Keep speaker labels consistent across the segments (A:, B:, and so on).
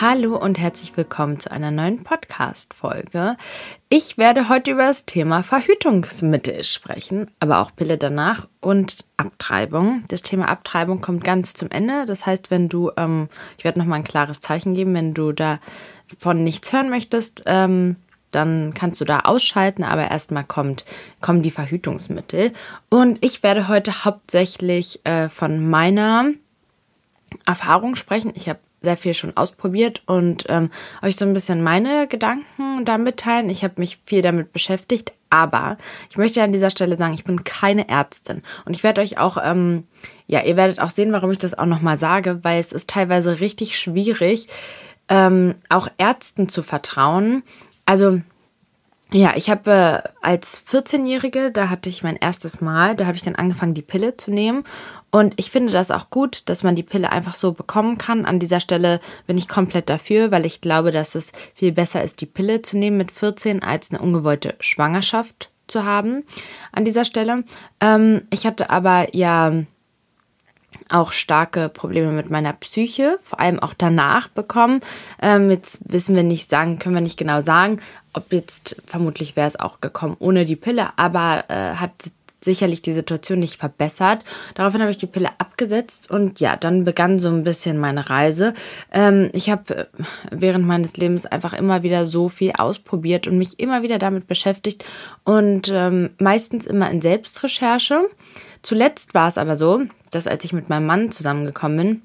A: Hallo und herzlich willkommen zu einer neuen Podcast-Folge. Ich werde heute über das Thema Verhütungsmittel sprechen, aber auch Pille danach und Abtreibung. Das Thema Abtreibung kommt ganz zum Ende. Das heißt, wenn du, ähm, ich werde nochmal ein klares Zeichen geben, wenn du davon nichts hören möchtest, ähm, dann kannst du da ausschalten, aber erstmal kommen die Verhütungsmittel. Und ich werde heute hauptsächlich äh, von meiner Erfahrung sprechen. Ich habe sehr viel schon ausprobiert und ähm, euch so ein bisschen meine Gedanken da mitteilen. Ich habe mich viel damit beschäftigt, aber ich möchte an dieser Stelle sagen, ich bin keine Ärztin und ich werde euch auch, ähm, ja, ihr werdet auch sehen, warum ich das auch nochmal sage, weil es ist teilweise richtig schwierig, ähm, auch Ärzten zu vertrauen. Also ja, ich habe äh, als 14-Jährige, da hatte ich mein erstes Mal, da habe ich dann angefangen, die Pille zu nehmen. Und ich finde das auch gut, dass man die Pille einfach so bekommen kann. An dieser Stelle bin ich komplett dafür, weil ich glaube, dass es viel besser ist, die Pille zu nehmen mit 14, als eine ungewollte Schwangerschaft zu haben. An dieser Stelle. Ähm, ich hatte aber ja auch starke Probleme mit meiner Psyche, vor allem auch danach bekommen. Ähm, jetzt wissen wir nicht sagen, können wir nicht genau sagen, ob jetzt vermutlich wäre es auch gekommen ohne die Pille, aber äh, hat sicherlich die Situation nicht verbessert. Daraufhin habe ich die Pille abgesetzt und ja, dann begann so ein bisschen meine Reise. Ähm, ich habe äh, während meines Lebens einfach immer wieder so viel ausprobiert und mich immer wieder damit beschäftigt und ähm, meistens immer in Selbstrecherche. Zuletzt war es aber so, dass als ich mit meinem Mann zusammengekommen bin,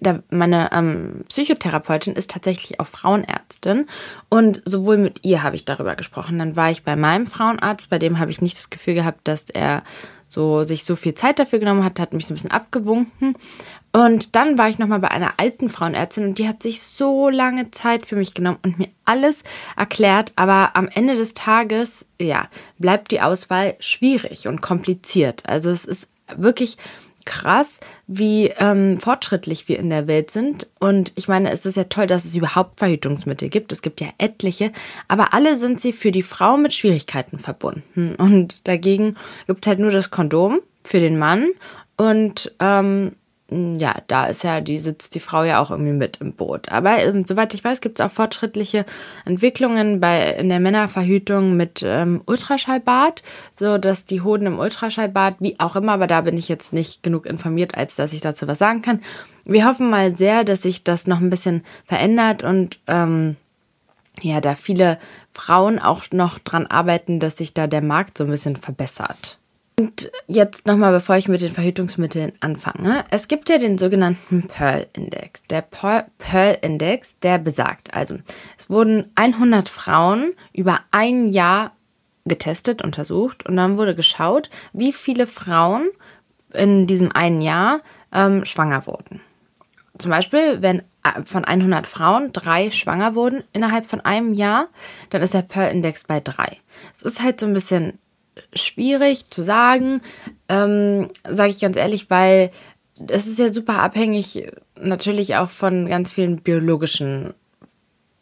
A: da meine ähm, Psychotherapeutin ist tatsächlich auch Frauenärztin und sowohl mit ihr habe ich darüber gesprochen. Dann war ich bei meinem Frauenarzt, bei dem habe ich nicht das Gefühl gehabt, dass er so sich so viel Zeit dafür genommen hat, hat mich so ein bisschen abgewunken. Und dann war ich nochmal bei einer alten Frauenärztin und die hat sich so lange Zeit für mich genommen und mir alles erklärt. Aber am Ende des Tages, ja, bleibt die Auswahl schwierig und kompliziert. Also es ist wirklich krass, wie ähm, fortschrittlich wir in der Welt sind. Und ich meine, es ist ja toll, dass es überhaupt Verhütungsmittel gibt. Es gibt ja etliche, aber alle sind sie für die Frau mit Schwierigkeiten verbunden. Und dagegen gibt es halt nur das Kondom für den Mann. Und ähm, ja, da ist ja, die sitzt die Frau ja auch irgendwie mit im Boot. Aber ähm, soweit ich weiß, gibt es auch fortschrittliche Entwicklungen bei in der Männerverhütung mit ähm, Ultraschallbad, so dass die Hoden im Ultraschallbad, wie auch immer, aber da bin ich jetzt nicht genug informiert, als dass ich dazu was sagen kann. Wir hoffen mal sehr, dass sich das noch ein bisschen verändert und ähm, ja, da viele Frauen auch noch dran arbeiten, dass sich da der Markt so ein bisschen verbessert. Und jetzt nochmal, bevor ich mit den Verhütungsmitteln anfange. Es gibt ja den sogenannten Pearl-Index. Der Pearl-Index, der besagt, also es wurden 100 Frauen über ein Jahr getestet, untersucht und dann wurde geschaut, wie viele Frauen in diesem einen Jahr ähm, schwanger wurden. Zum Beispiel, wenn äh, von 100 Frauen drei schwanger wurden innerhalb von einem Jahr, dann ist der Pearl-Index bei drei. Es ist halt so ein bisschen schwierig zu sagen, ähm, sage ich ganz ehrlich, weil es ist ja super abhängig natürlich auch von ganz vielen biologischen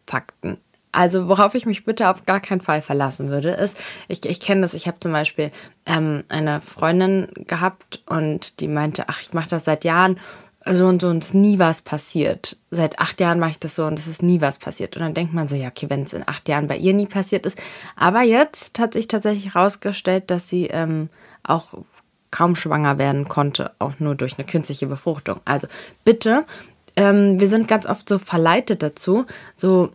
A: Fakten. Also worauf ich mich bitte auf gar keinen Fall verlassen würde, ist, ich, ich kenne das, ich habe zum Beispiel ähm, eine Freundin gehabt und die meinte, ach, ich mache das seit Jahren so und so und ist nie was passiert. Seit acht Jahren mache ich das so und es ist nie was passiert. Und dann denkt man so, ja, okay, wenn es in acht Jahren bei ihr nie passiert ist. Aber jetzt hat sich tatsächlich herausgestellt, dass sie ähm, auch kaum schwanger werden konnte, auch nur durch eine künstliche Befruchtung. Also bitte, ähm, wir sind ganz oft so verleitet dazu, so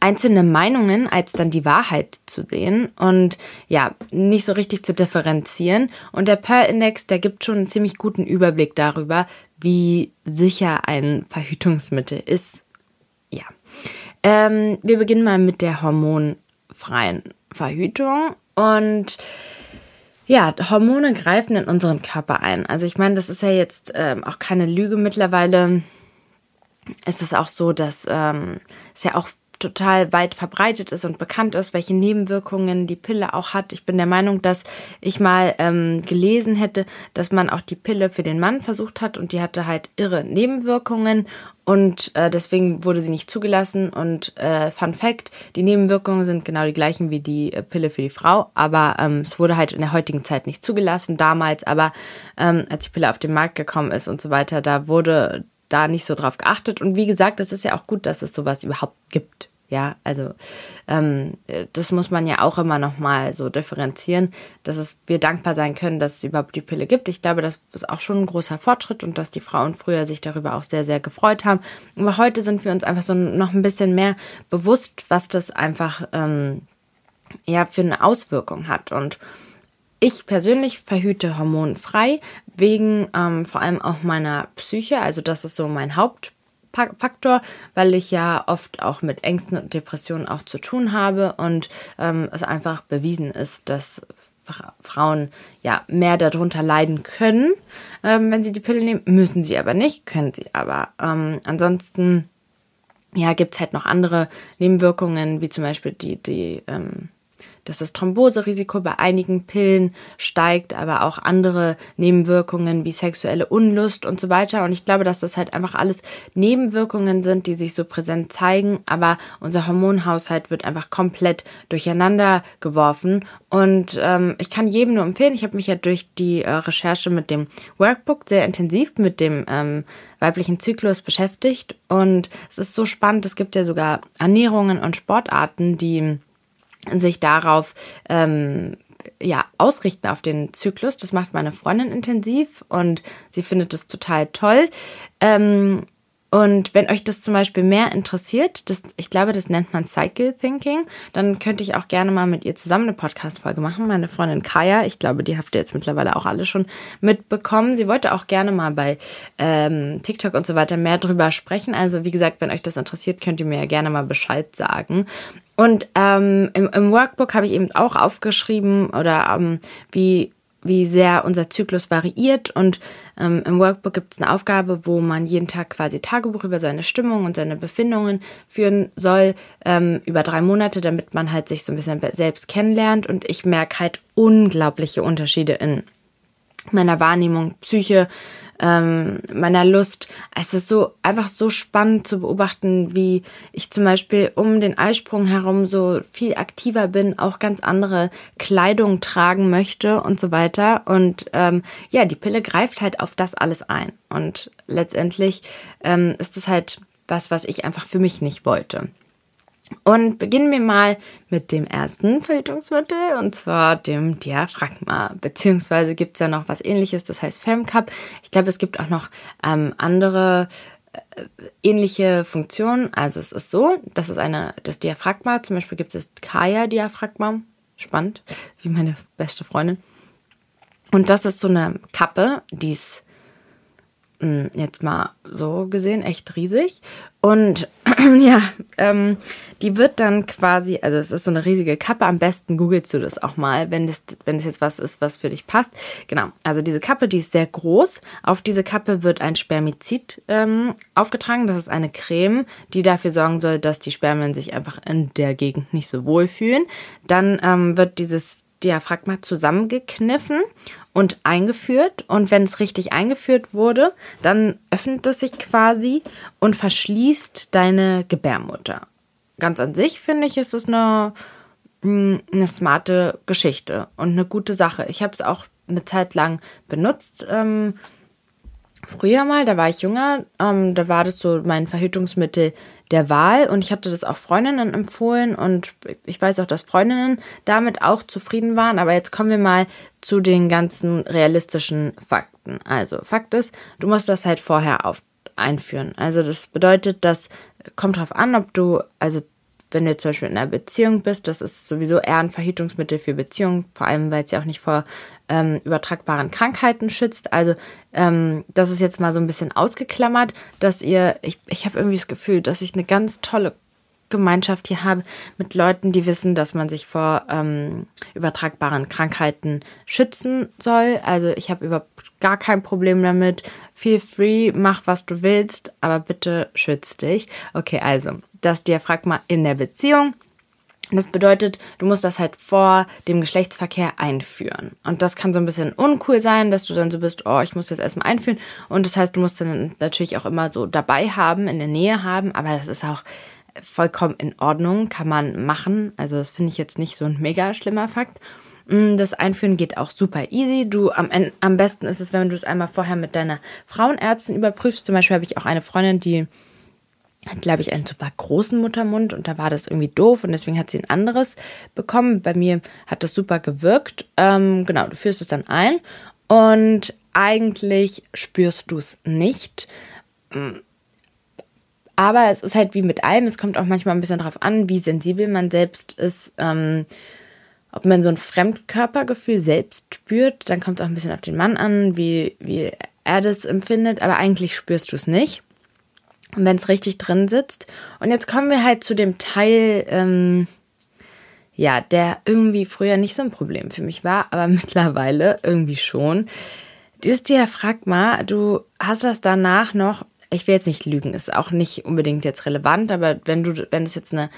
A: einzelne Meinungen als dann die Wahrheit zu sehen und ja, nicht so richtig zu differenzieren. Und der Pearl-Index, der gibt schon einen ziemlich guten Überblick darüber, wie sicher ein Verhütungsmittel ist. Ja. Ähm, wir beginnen mal mit der hormonfreien Verhütung und ja, Hormone greifen in unseren Körper ein. Also ich meine, das ist ja jetzt ähm, auch keine Lüge mittlerweile. Es ist auch so, dass ähm, es ja auch total weit verbreitet ist und bekannt ist, welche Nebenwirkungen die Pille auch hat. Ich bin der Meinung, dass ich mal ähm, gelesen hätte, dass man auch die Pille für den Mann versucht hat und die hatte halt irre Nebenwirkungen und äh, deswegen wurde sie nicht zugelassen. Und äh, Fun Fact: Die Nebenwirkungen sind genau die gleichen wie die äh, Pille für die Frau, aber ähm, es wurde halt in der heutigen Zeit nicht zugelassen. Damals aber, ähm, als die Pille auf den Markt gekommen ist und so weiter, da wurde da nicht so drauf geachtet. Und wie gesagt, es ist ja auch gut, dass es sowas überhaupt gibt. Ja, also ähm, das muss man ja auch immer noch mal so differenzieren, dass es, wir dankbar sein können, dass es überhaupt die Pille gibt. Ich glaube, das ist auch schon ein großer Fortschritt und dass die Frauen früher sich darüber auch sehr, sehr gefreut haben. Aber heute sind wir uns einfach so noch ein bisschen mehr bewusst, was das einfach ähm, ja für eine Auswirkung hat. Und ich persönlich verhüte hormonfrei, wegen ähm, vor allem auch meiner Psyche. Also das ist so mein Haupt Faktor, weil ich ja oft auch mit Ängsten und Depressionen auch zu tun habe und ähm, es einfach bewiesen ist, dass Frauen ja mehr darunter leiden können, ähm, wenn sie die Pille nehmen. Müssen sie aber nicht, können sie aber. Ähm, ansonsten ja, gibt es halt noch andere Nebenwirkungen, wie zum Beispiel die, die ähm, dass das Thromboserisiko bei einigen Pillen steigt, aber auch andere Nebenwirkungen wie sexuelle Unlust und so weiter. Und ich glaube, dass das halt einfach alles Nebenwirkungen sind, die sich so präsent zeigen, aber unser Hormonhaushalt wird einfach komplett durcheinander geworfen. Und ähm, ich kann jedem nur empfehlen, ich habe mich ja durch die äh, Recherche mit dem Workbook sehr intensiv mit dem ähm, weiblichen Zyklus beschäftigt. Und es ist so spannend, es gibt ja sogar Ernährungen und Sportarten, die sich darauf ähm, ja, ausrichten auf den Zyklus. Das macht meine Freundin intensiv und sie findet es total toll. Ähm, und wenn euch das zum Beispiel mehr interessiert, das, ich glaube, das nennt man Cycle Thinking, dann könnte ich auch gerne mal mit ihr zusammen eine Podcast-Folge machen. Meine Freundin Kaya, ich glaube, die habt ihr jetzt mittlerweile auch alle schon mitbekommen. Sie wollte auch gerne mal bei ähm, TikTok und so weiter mehr drüber sprechen. Also, wie gesagt, wenn euch das interessiert, könnt ihr mir ja gerne mal Bescheid sagen. Und ähm, im, im, Workbook habe ich eben auch aufgeschrieben oder ähm, wie, wie sehr unser Zyklus variiert. Und ähm, im Workbook gibt es eine Aufgabe, wo man jeden Tag quasi Tagebuch über seine Stimmung und seine Befindungen führen soll, ähm, über drei Monate, damit man halt sich so ein bisschen selbst kennenlernt. Und ich merke halt unglaubliche Unterschiede in meiner Wahrnehmung, Psyche, ähm, meiner Lust. Es ist so einfach so spannend zu beobachten, wie ich zum Beispiel um den Eisprung herum so viel aktiver bin, auch ganz andere Kleidung tragen möchte und so weiter. Und ähm, ja, die Pille greift halt auf das alles ein. Und letztendlich ähm, ist es halt was, was ich einfach für mich nicht wollte. Und beginnen wir mal mit dem ersten Verhütungsmittel und zwar dem Diaphragma. Beziehungsweise gibt es ja noch was ähnliches, das heißt Femcup. Ich glaube, es gibt auch noch ähm, andere äh, ähnliche Funktionen. Also es ist so, das ist eine, das Diaphragma, zum Beispiel gibt es das Kaya-Diaphragma. Spannend, wie meine beste Freundin. Und das ist so eine Kappe, die ist jetzt mal so gesehen echt riesig. Und ja, ähm, die wird dann quasi, also es ist so eine riesige Kappe. Am besten googelst du das auch mal, wenn das, wenn das jetzt was ist, was für dich passt. Genau, also diese Kappe, die ist sehr groß. Auf diese Kappe wird ein Spermizid ähm, aufgetragen. Das ist eine Creme, die dafür sorgen soll, dass die Spermien sich einfach in der Gegend nicht so wohl fühlen. Dann ähm, wird dieses Diaphragma zusammengekniffen und eingeführt. Und wenn es richtig eingeführt wurde, dann öffnet es sich quasi und verschließt deine Gebärmutter. Ganz an sich finde ich, ist es eine, hm, eine smarte Geschichte und eine gute Sache. Ich habe es auch eine Zeit lang benutzt. Ähm, früher mal, da war ich jünger, ähm, da war das so mein Verhütungsmittel der Wahl und ich hatte das auch Freundinnen empfohlen und ich weiß auch, dass Freundinnen damit auch zufrieden waren. Aber jetzt kommen wir mal zu den ganzen realistischen Fakten. Also Fakt ist, du musst das halt vorher auf einführen. Also das bedeutet, das kommt darauf an, ob du also wenn du zum Beispiel in einer Beziehung bist, das ist sowieso eher ein Verhütungsmittel für Beziehungen, vor allem weil es ja auch nicht vor ähm, übertragbaren Krankheiten schützt. Also ähm, das ist jetzt mal so ein bisschen ausgeklammert, dass ihr, ich, ich habe irgendwie das Gefühl, dass ich eine ganz tolle Gemeinschaft hier habe mit Leuten, die wissen, dass man sich vor ähm, übertragbaren Krankheiten schützen soll. Also ich habe überhaupt gar kein Problem damit. Feel free, mach was du willst, aber bitte schütz dich. Okay, also das Diaphragma in der Beziehung. Das bedeutet, du musst das halt vor dem Geschlechtsverkehr einführen. Und das kann so ein bisschen uncool sein, dass du dann so bist, oh, ich muss das erstmal einführen. Und das heißt, du musst dann natürlich auch immer so dabei haben, in der Nähe haben. Aber das ist auch vollkommen in Ordnung, kann man machen. Also das finde ich jetzt nicht so ein mega schlimmer Fakt. Mm, das Einführen geht auch super easy. Du am, am besten ist es, wenn du es einmal vorher mit deiner Frauenärztin überprüfst. Zum Beispiel habe ich auch eine Freundin, die hat, glaube ich, einen super großen Muttermund und da war das irgendwie doof und deswegen hat sie ein anderes bekommen. Bei mir hat das super gewirkt. Ähm, genau, du führst es dann ein und eigentlich spürst du es nicht. Aber es ist halt wie mit allem, es kommt auch manchmal ein bisschen darauf an, wie sensibel man selbst ist. Ähm, ob man so ein Fremdkörpergefühl selbst spürt, dann kommt es auch ein bisschen auf den Mann an, wie, wie er das empfindet, aber eigentlich spürst du es nicht. Und wenn es richtig drin sitzt. Und jetzt kommen wir halt zu dem Teil, ähm, ja, der irgendwie früher nicht so ein Problem für mich war, aber mittlerweile irgendwie schon. Dieses Diaphragma, du hast das danach noch ich will jetzt nicht lügen, ist auch nicht unbedingt jetzt relevant, aber wenn du, wenn es jetzt eine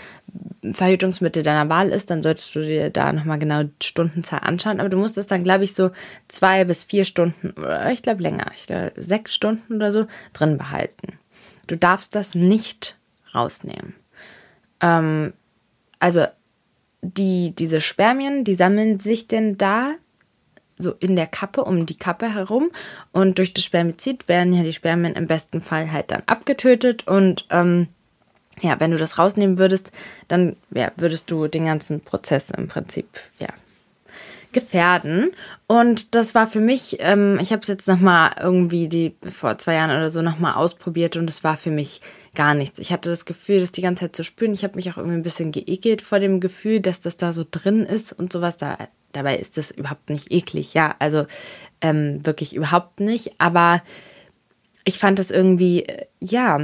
A: Verhütungsmittel deiner Wahl ist, dann solltest du dir da nochmal genau die Stundenzahl anschauen. Aber du musst es dann, glaube ich, so zwei bis vier Stunden, oder ich glaube länger, ich glaube sechs Stunden oder so drin behalten. Du darfst das nicht rausnehmen. Ähm, also die, diese Spermien, die sammeln sich denn da so in der Kappe, um die Kappe herum. Und durch das Spermizid werden ja die Spermien im besten Fall halt dann abgetötet. Und ähm, ja, wenn du das rausnehmen würdest, dann ja, würdest du den ganzen Prozess im Prinzip ja, gefährden. Und das war für mich, ähm, ich habe es jetzt nochmal irgendwie die vor zwei Jahren oder so nochmal ausprobiert und es war für mich gar nichts. Ich hatte das Gefühl, das die ganze Zeit zu spüren. Ich habe mich auch irgendwie ein bisschen geekelt vor dem Gefühl, dass das da so drin ist und sowas. Da Dabei ist es überhaupt nicht eklig, ja, also ähm, wirklich überhaupt nicht. Aber ich fand es irgendwie, äh, ja,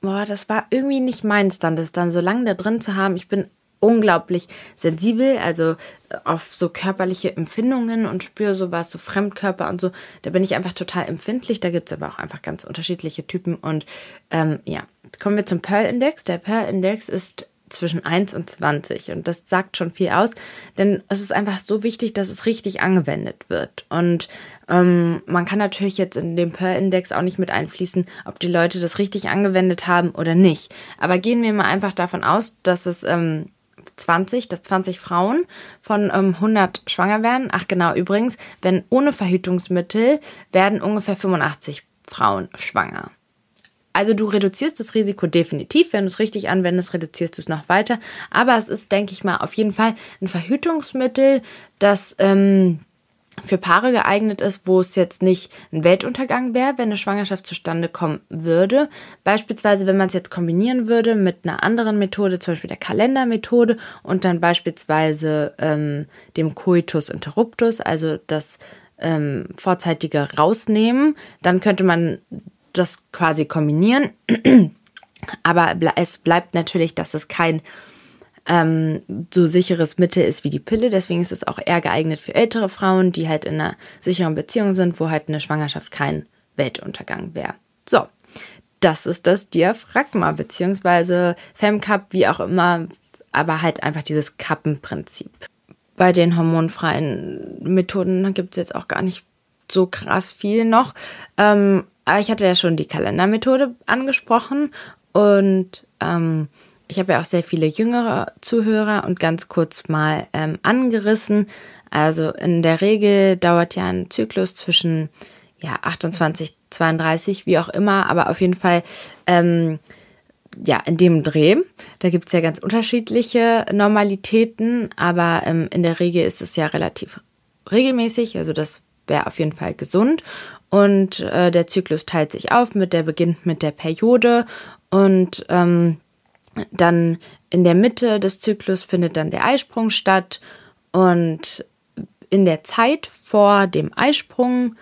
A: boah, das war irgendwie nicht meins dann, das dann so lange da drin zu haben. Ich bin unglaublich sensibel, also äh, auf so körperliche Empfindungen und spüre sowas, so Fremdkörper und so. Da bin ich einfach total empfindlich. Da gibt es aber auch einfach ganz unterschiedliche Typen. Und ähm, ja, kommen wir zum Pearl-Index. Der Pearl-Index ist zwischen 1 und 20. Und das sagt schon viel aus, denn es ist einfach so wichtig, dass es richtig angewendet wird. Und ähm, man kann natürlich jetzt in dem Pearl-Index auch nicht mit einfließen, ob die Leute das richtig angewendet haben oder nicht. Aber gehen wir mal einfach davon aus, dass es ähm, 20, dass 20 Frauen von ähm, 100 schwanger werden. Ach genau, übrigens, wenn ohne Verhütungsmittel werden ungefähr 85 Frauen schwanger. Also du reduzierst das Risiko definitiv. Wenn du es richtig anwendest, reduzierst du es noch weiter. Aber es ist, denke ich mal, auf jeden Fall ein Verhütungsmittel, das ähm, für Paare geeignet ist, wo es jetzt nicht ein Weltuntergang wäre, wenn eine Schwangerschaft zustande kommen würde. Beispielsweise, wenn man es jetzt kombinieren würde mit einer anderen Methode, zum Beispiel der Kalendermethode und dann beispielsweise ähm, dem Coitus interruptus, also das ähm, vorzeitige rausnehmen, dann könnte man das quasi kombinieren. Aber es bleibt natürlich, dass es kein ähm, so sicheres Mittel ist wie die Pille. Deswegen ist es auch eher geeignet für ältere Frauen, die halt in einer sicheren Beziehung sind, wo halt eine Schwangerschaft kein Weltuntergang wäre. So, das ist das Diaphragma, beziehungsweise Femcup, wie auch immer, aber halt einfach dieses Kappenprinzip. Bei den hormonfreien Methoden gibt es jetzt auch gar nicht so krass viel noch. Ähm, aber ich hatte ja schon die Kalendermethode angesprochen und ähm, ich habe ja auch sehr viele jüngere Zuhörer und ganz kurz mal ähm, angerissen. Also in der Regel dauert ja ein Zyklus zwischen ja, 28, 32, wie auch immer, aber auf jeden Fall ähm, ja, in dem Dreh. Da gibt es ja ganz unterschiedliche Normalitäten, aber ähm, in der Regel ist es ja relativ regelmäßig. Also das wäre auf jeden Fall gesund. Und äh, der Zyklus teilt sich auf, mit der beginnt mit der Periode und ähm, dann in der Mitte des Zyklus findet dann der Eisprung statt und in der Zeit vor dem Eisprung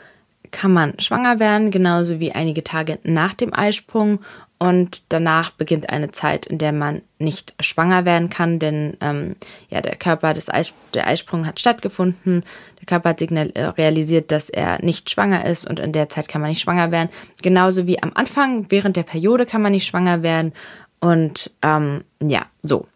A: kann man schwanger werden, genauso wie einige Tage nach dem Eisprung und danach beginnt eine Zeit, in der man nicht schwanger werden kann, denn ähm, ja, der Körper des Eis, der Eisprung hat stattgefunden. Der Körper hat signal, äh, realisiert, dass er nicht schwanger ist und in der Zeit kann man nicht schwanger werden. Genauso wie am Anfang, während der Periode kann man nicht schwanger werden. Und ähm, ja, so.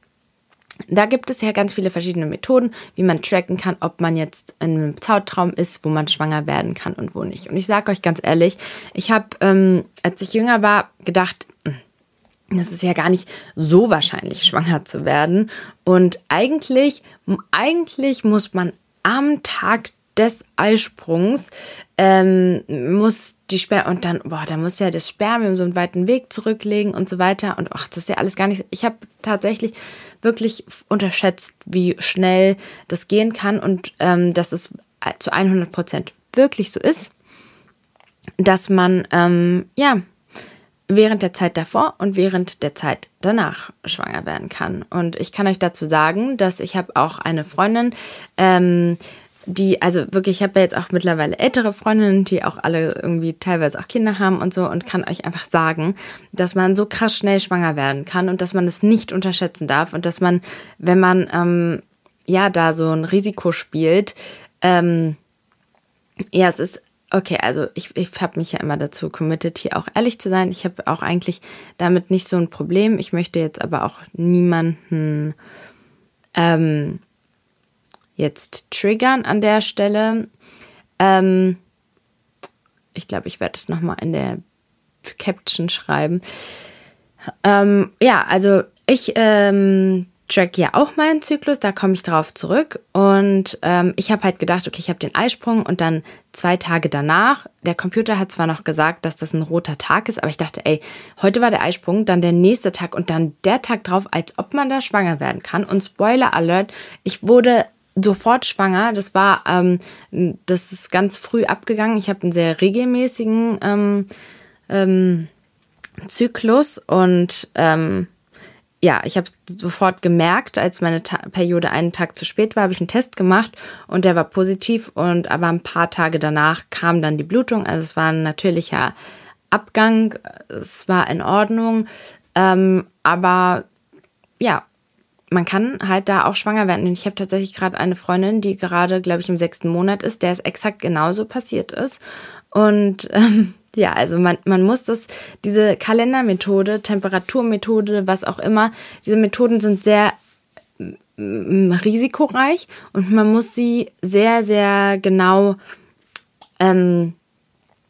A: Da gibt es ja ganz viele verschiedene Methoden, wie man tracken kann, ob man jetzt in einem Zeitraum ist, wo man schwanger werden kann und wo nicht. Und ich sage euch ganz ehrlich, ich habe, ähm, als ich jünger war, gedacht, hm, es ist ja gar nicht so wahrscheinlich, schwanger zu werden. Und eigentlich, eigentlich muss man am Tag des Eisprungs ähm, muss die Sperr und dann, boah, da muss ja das Spermium so einen weiten Weg zurücklegen und so weiter. Und ach, das ist ja alles gar nicht. Ich habe tatsächlich wirklich unterschätzt, wie schnell das gehen kann und ähm, dass es zu 100 Prozent wirklich so ist, dass man, ähm, ja, während der Zeit davor und während der Zeit danach schwanger werden kann. Und ich kann euch dazu sagen, dass ich habe auch eine Freundin, ähm, die, also wirklich, ich habe ja jetzt auch mittlerweile ältere Freundinnen, die auch alle irgendwie teilweise auch Kinder haben und so und kann euch einfach sagen, dass man so krass schnell schwanger werden kann und dass man es nicht unterschätzen darf und dass man, wenn man ähm, ja da so ein Risiko spielt, ähm, ja, es ist Okay, also ich, ich habe mich ja immer dazu committed, hier auch ehrlich zu sein. Ich habe auch eigentlich damit nicht so ein Problem. Ich möchte jetzt aber auch niemanden ähm, jetzt triggern an der Stelle. Ähm, ich glaube, ich werde es nochmal in der Caption schreiben. Ähm, ja, also ich ähm, track ja auch meinen Zyklus, da komme ich drauf zurück. Und ähm, ich habe halt gedacht, okay, ich habe den Eisprung und dann zwei Tage danach. Der Computer hat zwar noch gesagt, dass das ein roter Tag ist, aber ich dachte, ey, heute war der Eisprung, dann der nächste Tag und dann der Tag drauf, als ob man da schwanger werden kann. Und Spoiler Alert, ich wurde sofort schwanger. Das war, ähm, das ist ganz früh abgegangen. Ich habe einen sehr regelmäßigen ähm, ähm, Zyklus und ähm, ja, ich habe sofort gemerkt, als meine Ta Periode einen Tag zu spät war, habe ich einen Test gemacht und der war positiv und aber ein paar Tage danach kam dann die Blutung. Also es war ein natürlicher Abgang, es war in Ordnung, ähm, aber ja, man kann halt da auch schwanger werden. Und ich habe tatsächlich gerade eine Freundin, die gerade, glaube ich, im sechsten Monat ist, der es exakt genauso passiert ist. Und ähm, ja, also man, man muss das, diese Kalendermethode, Temperaturmethode, was auch immer, diese Methoden sind sehr risikoreich und man muss sie sehr, sehr genau, ähm,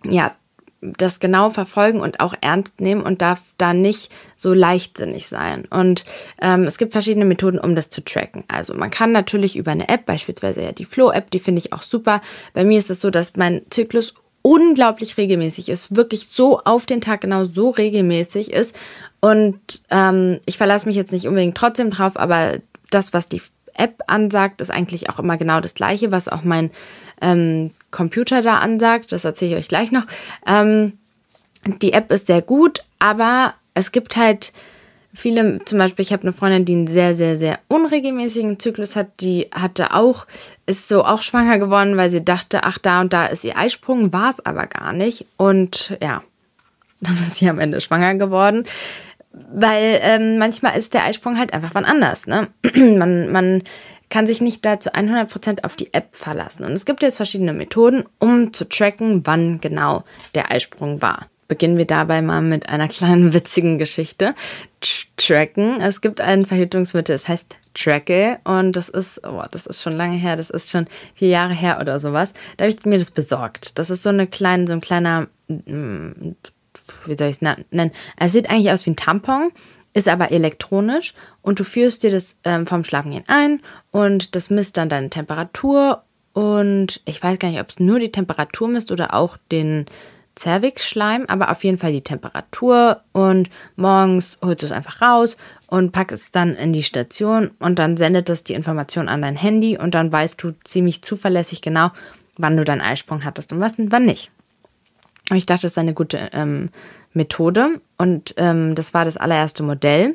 A: ja, das genau verfolgen und auch ernst nehmen und darf da nicht so leichtsinnig sein. Und ähm, es gibt verschiedene Methoden, um das zu tracken. Also man kann natürlich über eine App, beispielsweise ja die Flow-App, die finde ich auch super. Bei mir ist es so, dass mein Zyklus unglaublich regelmäßig ist, wirklich so auf den Tag genau so regelmäßig ist. Und ähm, ich verlasse mich jetzt nicht unbedingt trotzdem drauf, aber das, was die App ansagt, ist eigentlich auch immer genau das gleiche, was auch mein ähm, Computer da ansagt. Das erzähle ich euch gleich noch. Ähm, die App ist sehr gut, aber es gibt halt viele, zum Beispiel, ich habe eine Freundin, die einen sehr, sehr, sehr unregelmäßigen Zyklus hat, die hatte auch, ist so auch schwanger geworden, weil sie dachte, ach, da und da ist ihr Eisprung, war es aber gar nicht. Und ja, dann ist sie am Ende schwanger geworden. Weil ähm, manchmal ist der Eisprung halt einfach wann anders. Ne? man, man kann sich nicht da zu 100% auf die App verlassen. Und es gibt jetzt verschiedene Methoden, um zu tracken, wann genau der Eisprung war beginnen wir dabei mal mit einer kleinen witzigen Geschichte. Tracken. Es gibt ein Verhütungsmittel, es heißt Trackle und das ist, oh, das ist schon lange her, das ist schon vier Jahre her oder sowas. Da habe ich mir das besorgt. Das ist so eine kleine, so ein kleiner, mm, wie soll ich es nennen? Es sieht eigentlich aus wie ein Tampon, ist aber elektronisch und du führst dir das ähm, vom Schlafengehen ein und das misst dann deine Temperatur und ich weiß gar nicht, ob es nur die Temperatur misst oder auch den Cervix-Schleim, aber auf jeden Fall die Temperatur und morgens holst du es einfach raus und packst es dann in die Station und dann sendet es die Information an dein Handy und dann weißt du ziemlich zuverlässig genau, wann du deinen Eisprung hattest und was und wann nicht. Und ich dachte, das ist eine gute ähm, Methode und ähm, das war das allererste Modell.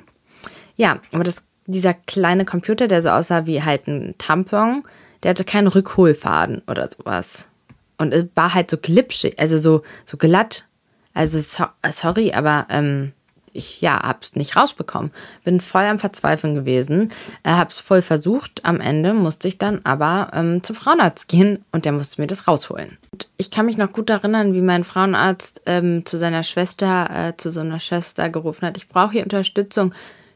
A: Ja, aber das, dieser kleine Computer, der so aussah wie halt ein Tampon, der hatte keinen Rückholfaden oder sowas. Und es war halt so glitschig, also so, so glatt. Also so, sorry, aber ähm, ich ja, hab's nicht rausbekommen. Bin voll am Verzweifeln gewesen. Äh, hab's voll versucht. Am Ende musste ich dann aber ähm, zum Frauenarzt gehen und der musste mir das rausholen. Und ich kann mich noch gut erinnern, wie mein Frauenarzt ähm, zu seiner Schwester, äh, zu so einer Schwester gerufen hat. Ich brauche hier Unterstützung.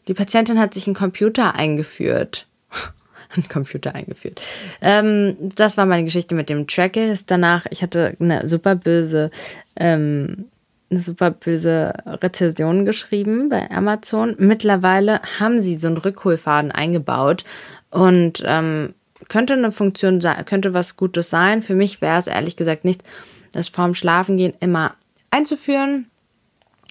A: Die Patientin hat sich einen Computer eingeführt. einen Computer eingeführt. Ähm, das war meine Geschichte mit dem Trackle. Danach, ich hatte eine super böse, ähm, eine super böse Rezession geschrieben bei Amazon. Mittlerweile haben sie so einen Rückholfaden eingebaut und ähm, könnte eine Funktion sein, könnte was Gutes sein. Für mich wäre es ehrlich gesagt nicht, das vorm Schlafengehen immer einzuführen,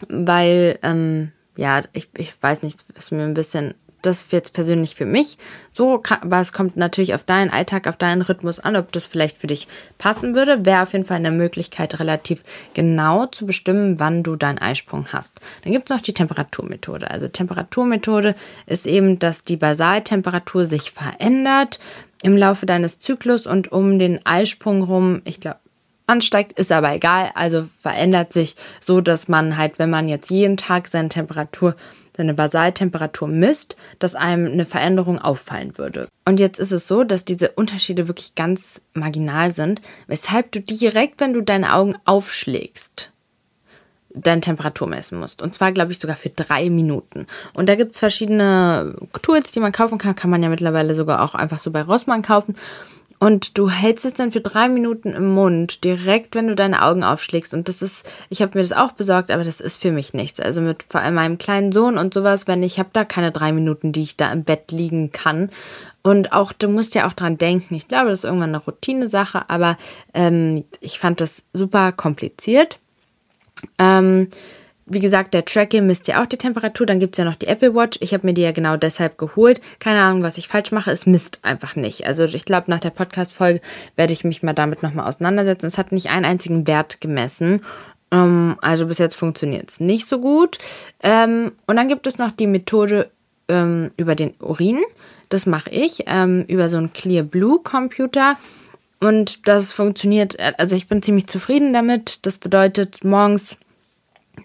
A: weil, ähm, ja, ich, ich weiß nicht, was mir ein bisschen das jetzt persönlich für mich so, aber es kommt natürlich auf deinen Alltag, auf deinen Rhythmus an, ob das vielleicht für dich passen würde. Wäre auf jeden Fall eine Möglichkeit, relativ genau zu bestimmen, wann du deinen Eisprung hast. Dann gibt es noch die Temperaturmethode. Also Temperaturmethode ist eben, dass die Basaltemperatur sich verändert im Laufe deines Zyklus und um den Eisprung rum, ich glaube, ansteigt, ist aber egal. Also verändert sich so, dass man halt, wenn man jetzt jeden Tag seine Temperatur seine Basaltemperatur misst, dass einem eine Veränderung auffallen würde. Und jetzt ist es so, dass diese Unterschiede wirklich ganz marginal sind, weshalb du direkt, wenn du deine Augen aufschlägst, deine Temperatur messen musst. Und zwar, glaube ich, sogar für drei Minuten. Und da gibt es verschiedene Tools, die man kaufen kann. Kann man ja mittlerweile sogar auch einfach so bei Rossmann kaufen. Und du hältst es dann für drei Minuten im Mund, direkt, wenn du deine Augen aufschlägst. Und das ist, ich habe mir das auch besorgt, aber das ist für mich nichts. Also mit vor allem meinem kleinen Sohn und sowas, wenn ich habe da keine drei Minuten, die ich da im Bett liegen kann. Und auch, du musst ja auch dran denken. Ich glaube, das ist irgendwann eine Routine-Sache, aber ähm, ich fand das super kompliziert. Ähm, wie gesagt, der Tracking misst ja auch die Temperatur. Dann gibt es ja noch die Apple Watch. Ich habe mir die ja genau deshalb geholt. Keine Ahnung, was ich falsch mache. Es misst einfach nicht. Also ich glaube, nach der Podcast-Folge werde ich mich mal damit nochmal auseinandersetzen. Es hat nicht einen einzigen Wert gemessen. Ähm, also bis jetzt funktioniert es nicht so gut. Ähm, und dann gibt es noch die Methode ähm, über den Urin. Das mache ich ähm, über so einen Clear Blue Computer. Und das funktioniert, also ich bin ziemlich zufrieden damit. Das bedeutet, morgens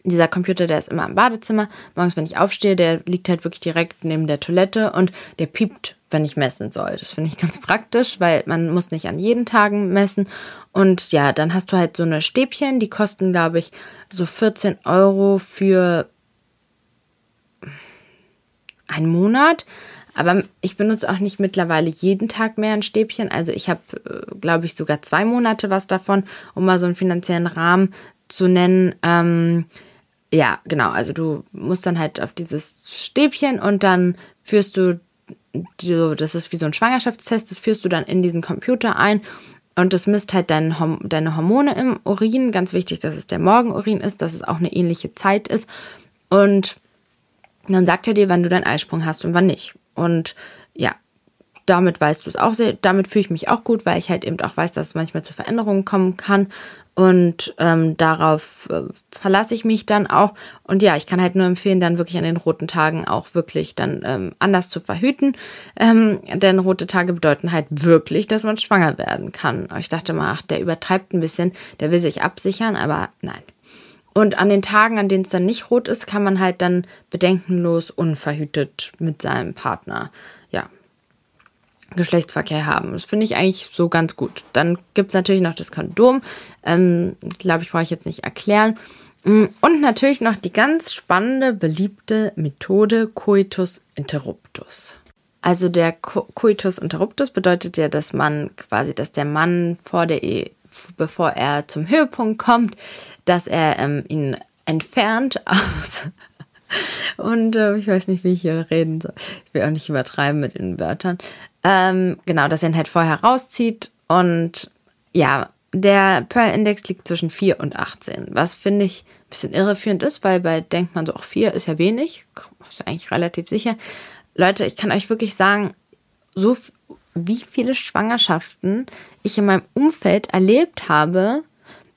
A: dieser Computer, der ist immer im Badezimmer. Morgens, wenn ich aufstehe, der liegt halt wirklich direkt neben der Toilette und der piept, wenn ich messen soll. Das finde ich ganz praktisch, weil man muss nicht an jeden Tagen messen. Und ja, dann hast du halt so eine Stäbchen, die kosten, glaube ich, so 14 Euro für einen Monat. Aber ich benutze auch nicht mittlerweile jeden Tag mehr ein Stäbchen. Also ich habe, äh, glaube ich, sogar zwei Monate was davon, um mal so einen finanziellen Rahmen zu nennen. Ähm, ja, genau. Also du musst dann halt auf dieses Stäbchen und dann führst du, das ist wie so ein Schwangerschaftstest, das führst du dann in diesen Computer ein und das misst halt dein, deine Hormone im Urin. Ganz wichtig, dass es der Morgenurin ist, dass es auch eine ähnliche Zeit ist. Und dann sagt er dir, wann du deinen Eisprung hast und wann nicht. Und ja, damit weißt du es auch sehr, damit fühle ich mich auch gut, weil ich halt eben auch weiß, dass es manchmal zu Veränderungen kommen kann. Und ähm, darauf äh, verlasse ich mich dann auch. Und ja, ich kann halt nur empfehlen, dann wirklich an den roten Tagen auch wirklich dann ähm, anders zu verhüten. Ähm, denn rote Tage bedeuten halt wirklich, dass man schwanger werden kann. Ich dachte mal, ach, der übertreibt ein bisschen, der will sich absichern, aber nein. Und an den Tagen, an denen es dann nicht rot ist, kann man halt dann bedenkenlos unverhütet mit seinem Partner Geschlechtsverkehr haben. Das finde ich eigentlich so ganz gut. Dann gibt es natürlich noch das Kondom. Ähm, Glaube ich, brauche ich jetzt nicht erklären. Mm, und natürlich noch die ganz spannende, beliebte Methode Coitus interruptus. Also der Co Coitus interruptus bedeutet ja, dass man quasi, dass der Mann vor der Ehe, bevor er zum Höhepunkt kommt, dass er ähm, ihn entfernt aus. Und äh, ich weiß nicht, wie ich hier reden soll. Ich will auch nicht übertreiben mit den Wörtern. Ähm, genau, dass er ihn halt vorher rauszieht. Und ja, der Pearl-Index liegt zwischen 4 und 18, was finde ich ein bisschen irreführend ist, weil bei denkt man so, auch 4 ist ja wenig, ist eigentlich relativ sicher. Leute, ich kann euch wirklich sagen, so wie viele Schwangerschaften ich in meinem Umfeld erlebt habe,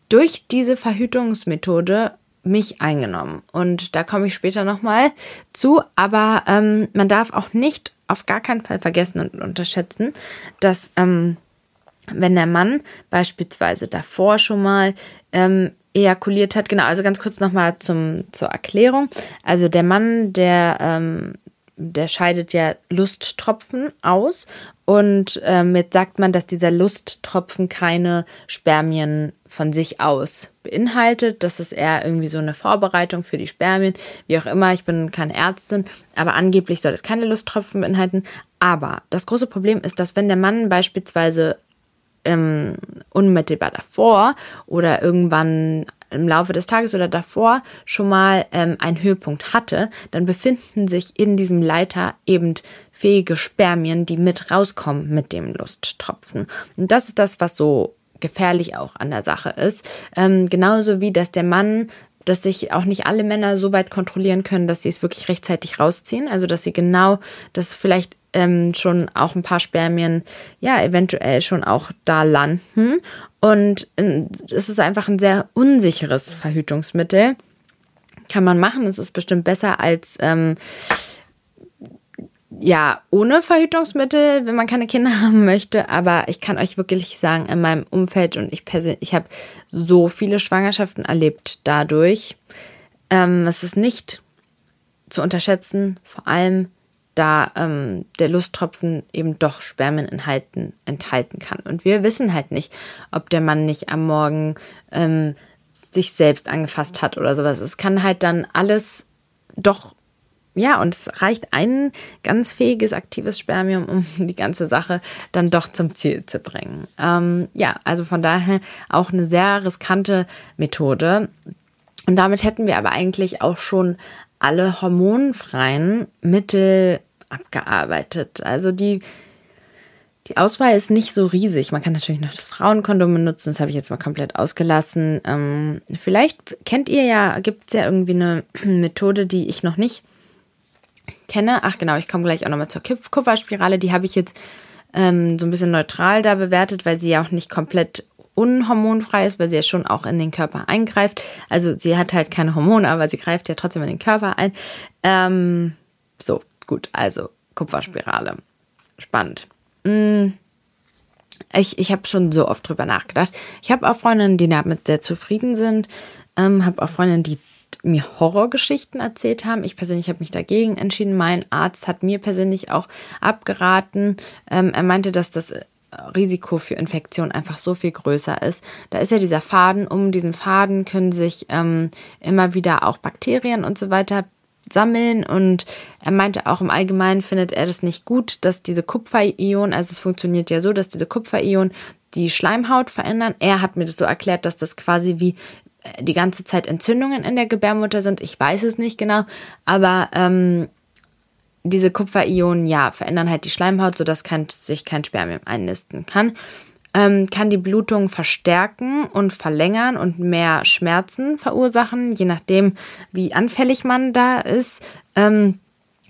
A: durch diese Verhütungsmethode mich eingenommen. Und da komme ich später nochmal zu. Aber ähm, man darf auch nicht auf gar keinen Fall vergessen und unterschätzen, dass ähm, wenn der Mann beispielsweise davor schon mal ähm, ejakuliert hat, genau, also ganz kurz nochmal zur Erklärung. Also der Mann, der, ähm, der scheidet ja Lusttropfen aus und ähm, jetzt sagt man, dass dieser Lusttropfen keine Spermien von sich aus beinhaltet. Das ist eher irgendwie so eine Vorbereitung für die Spermien. Wie auch immer, ich bin keine Ärztin, aber angeblich soll es keine Lusttropfen beinhalten. Aber das große Problem ist, dass wenn der Mann beispielsweise ähm, unmittelbar davor oder irgendwann im Laufe des Tages oder davor schon mal ähm, einen Höhepunkt hatte, dann befinden sich in diesem Leiter eben fähige Spermien, die mit rauskommen mit dem Lusttropfen. Und das ist das, was so gefährlich auch an der Sache ist. Ähm, genauso wie, dass der Mann dass sich auch nicht alle Männer so weit kontrollieren können, dass sie es wirklich rechtzeitig rausziehen. Also dass sie genau, dass vielleicht ähm, schon auch ein paar Spermien ja eventuell schon auch da landen. Und äh, es ist einfach ein sehr unsicheres Verhütungsmittel. Kann man machen. Es ist bestimmt besser als ähm, ja, ohne Verhütungsmittel, wenn man keine Kinder haben möchte. Aber ich kann euch wirklich sagen, in meinem Umfeld und ich persönlich, ich habe so viele Schwangerschaften erlebt dadurch. Ähm, es ist nicht zu unterschätzen, vor allem da ähm, der Lusttropfen eben doch Spermien enthalten, enthalten kann. Und wir wissen halt nicht, ob der Mann nicht am Morgen ähm, sich selbst angefasst hat oder sowas. Es kann halt dann alles doch ja, und es reicht ein ganz fähiges, aktives Spermium, um die ganze Sache dann doch zum Ziel zu bringen. Ähm, ja, also von daher auch eine sehr riskante Methode. Und damit hätten wir aber eigentlich auch schon alle hormonfreien Mittel abgearbeitet. Also die, die Auswahl ist nicht so riesig. Man kann natürlich noch das Frauenkondom benutzen, das habe ich jetzt mal komplett ausgelassen. Ähm, vielleicht kennt ihr ja, gibt es ja irgendwie eine Methode, die ich noch nicht kenne. Ach genau, ich komme gleich auch nochmal zur Kupferspirale. Die habe ich jetzt ähm, so ein bisschen neutral da bewertet, weil sie ja auch nicht komplett unhormonfrei ist, weil sie ja schon auch in den Körper eingreift. Also sie hat halt keine Hormone, aber sie greift ja trotzdem in den Körper ein. Ähm, so, gut, also Kupferspirale. Spannend. Hm. Ich, ich habe schon so oft drüber nachgedacht. Ich habe auch Freundinnen, die damit sehr zufrieden sind. Ähm, habe auch Freundinnen, die mir Horrorgeschichten erzählt haben. Ich persönlich habe mich dagegen entschieden. Mein Arzt hat mir persönlich auch abgeraten. Ähm, er meinte, dass das äh, Risiko für Infektion einfach so viel größer ist. Da ist ja dieser Faden. Um diesen Faden können sich ähm, immer wieder auch Bakterien und so weiter sammeln und er meinte auch im Allgemeinen findet er das nicht gut, dass diese Kupferionen, also es funktioniert ja so, dass diese Kupferionen die Schleimhaut verändern. Er hat mir das so erklärt, dass das quasi wie die ganze Zeit Entzündungen in der Gebärmutter sind. Ich weiß es nicht genau, aber ähm, diese Kupferionen, ja, verändern halt die Schleimhaut, sodass kein, sich kein Spermium einnisten kann. Ähm, kann die Blutung verstärken und verlängern und mehr Schmerzen verursachen, je nachdem, wie anfällig man da ist. Ähm,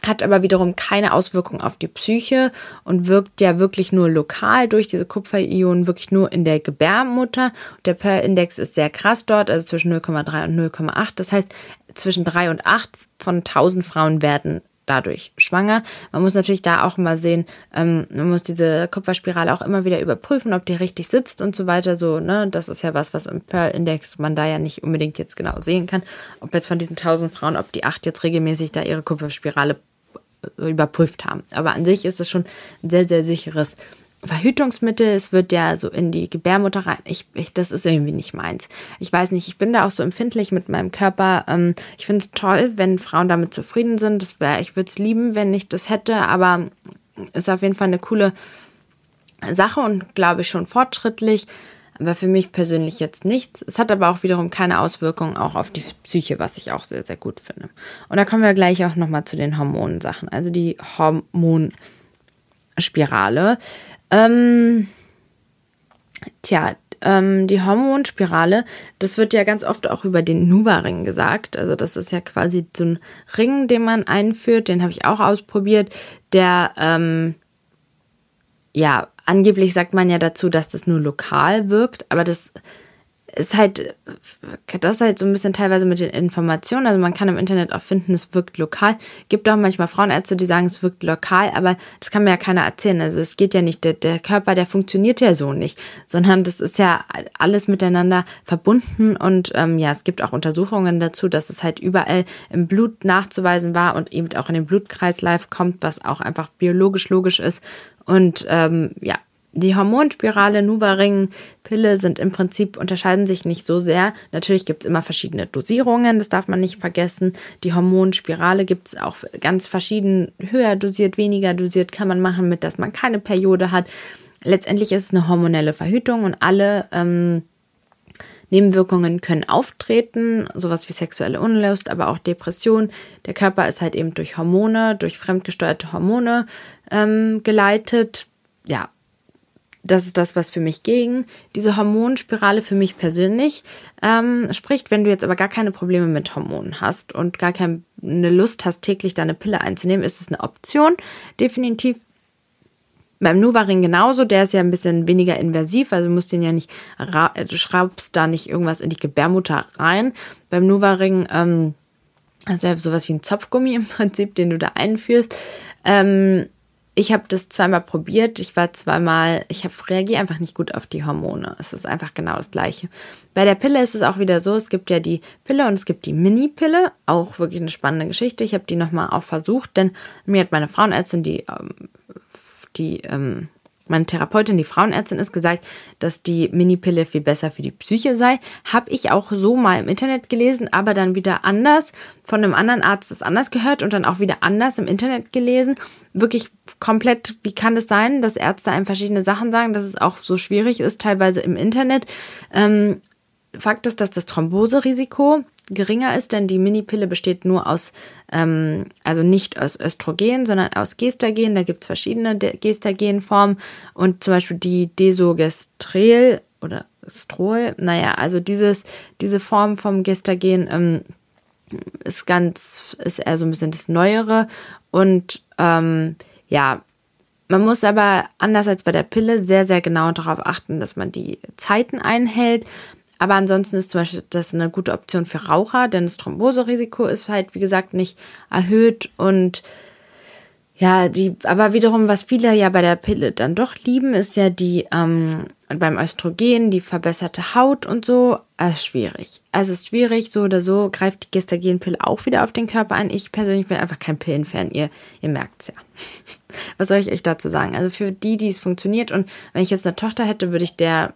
A: hat aber wiederum keine Auswirkung auf die Psyche und wirkt ja wirklich nur lokal durch diese Kupferionen, wirklich nur in der Gebärmutter. Der Per-Index ist sehr krass dort, also zwischen 0,3 und 0,8. Das heißt, zwischen 3 und 8 von 1000 Frauen werden dadurch schwanger. Man muss natürlich da auch mal sehen, ähm, man muss diese Kupferspirale auch immer wieder überprüfen, ob die richtig sitzt und so weiter. So, ne, das ist ja was, was im Pearl-Index man da ja nicht unbedingt jetzt genau sehen kann. Ob jetzt von diesen 1000 Frauen, ob die acht jetzt regelmäßig da ihre Kupferspirale überprüft haben. Aber an sich ist es schon ein sehr, sehr sicheres Verhütungsmittel. Es wird ja so in die Gebärmutter rein. Ich, ich, das ist irgendwie nicht meins. Ich weiß nicht, ich bin da auch so empfindlich mit meinem Körper. Ähm, ich finde es toll, wenn Frauen damit zufrieden sind. Das wär, ich würde es lieben, wenn ich das hätte, aber ist auf jeden Fall eine coole Sache und glaube ich schon fortschrittlich aber für mich persönlich jetzt nichts. Es hat aber auch wiederum keine Auswirkungen auch auf die Psyche, was ich auch sehr, sehr gut finde. Und da kommen wir gleich auch nochmal zu den Hormonsachen. Also die Hormonspirale. Ähm, tja, ähm, die Hormonspirale, das wird ja ganz oft auch über den Nuva-Ring gesagt. Also das ist ja quasi so ein Ring, den man einführt. Den habe ich auch ausprobiert. Der, ähm, ja, angeblich sagt man ja dazu, dass das nur lokal wirkt, aber das ist halt, das ist halt so ein bisschen teilweise mit den Informationen. Also man kann im Internet auch finden, es wirkt lokal. Gibt auch manchmal Frauenärzte, die sagen, es wirkt lokal, aber das kann mir ja keiner erzählen. Also es geht ja nicht, der, der Körper, der funktioniert ja so nicht, sondern das ist ja alles miteinander verbunden und ähm, ja, es gibt auch Untersuchungen dazu, dass es halt überall im Blut nachzuweisen war und eben auch in den Blutkreislauf kommt, was auch einfach biologisch logisch ist und ähm, ja, die Hormonspirale, Nuvaring, Pille sind im Prinzip, unterscheiden sich nicht so sehr. Natürlich gibt es immer verschiedene Dosierungen, das darf man nicht vergessen. Die Hormonspirale gibt es auch ganz verschieden, höher dosiert, weniger dosiert kann man machen, mit dass man keine Periode hat. Letztendlich ist es eine hormonelle Verhütung und alle ähm, Nebenwirkungen können auftreten, sowas wie sexuelle Unlust, aber auch Depression. Der Körper ist halt eben durch Hormone, durch fremdgesteuerte Hormone ähm, geleitet. Ja, das ist das, was für mich gegen diese Hormonspirale für mich persönlich ähm, spricht. Wenn du jetzt aber gar keine Probleme mit Hormonen hast und gar keine Lust hast, täglich deine Pille einzunehmen, ist es eine Option. Definitiv. Beim Nuvaring genauso, der ist ja ein bisschen weniger invasiv, also du musst den ja nicht, du schraubst da nicht irgendwas in die Gebärmutter rein. Beim Nuvaring, ähm, also sowas wie ein Zopfgummi im Prinzip, den du da einführst. Ähm, ich habe das zweimal probiert. Ich war zweimal, ich reagiere einfach nicht gut auf die Hormone. Es ist einfach genau das Gleiche. Bei der Pille ist es auch wieder so, es gibt ja die Pille und es gibt die Mini-Pille. Auch wirklich eine spannende Geschichte. Ich habe die nochmal auch versucht, denn mir hat meine Frauenärztin die, ähm, die ähm, meine Therapeutin, die Frauenärztin, ist gesagt, dass die Minipille viel besser für die Psyche sei. Habe ich auch so mal im Internet gelesen, aber dann wieder anders. Von einem anderen Arzt das anders gehört und dann auch wieder anders im Internet gelesen. Wirklich komplett, wie kann es das sein, dass Ärzte einem verschiedene Sachen sagen, dass es auch so schwierig ist, teilweise im Internet. Ähm, Fakt ist, dass das Thromboserisiko geringer ist, denn die Minipille besteht nur aus, ähm, also nicht aus Östrogen, sondern aus Gestagen. Da gibt es verschiedene Gestagenformen und zum Beispiel die Desogestrel oder Strol, naja, also dieses, diese Form vom Gestagen ähm, ist ganz, ist eher so ein bisschen das Neuere und ähm, ja, man muss aber anders als bei der Pille sehr, sehr genau darauf achten, dass man die Zeiten einhält. Aber ansonsten ist zum Beispiel das eine gute Option für Raucher, denn das Thromboserisiko ist halt, wie gesagt, nicht erhöht und ja, die, aber wiederum, was viele ja bei der Pille dann doch lieben, ist ja die ähm, beim Östrogen, die verbesserte Haut und so. Ist schwierig. Also ist schwierig, so oder so greift die Gestagenpille auch wieder auf den Körper ein. Ich persönlich bin einfach kein Pillenfan. Ihr, ihr merkt es ja. Was soll ich euch dazu sagen? Also für die, die es funktioniert und wenn ich jetzt eine Tochter hätte, würde ich der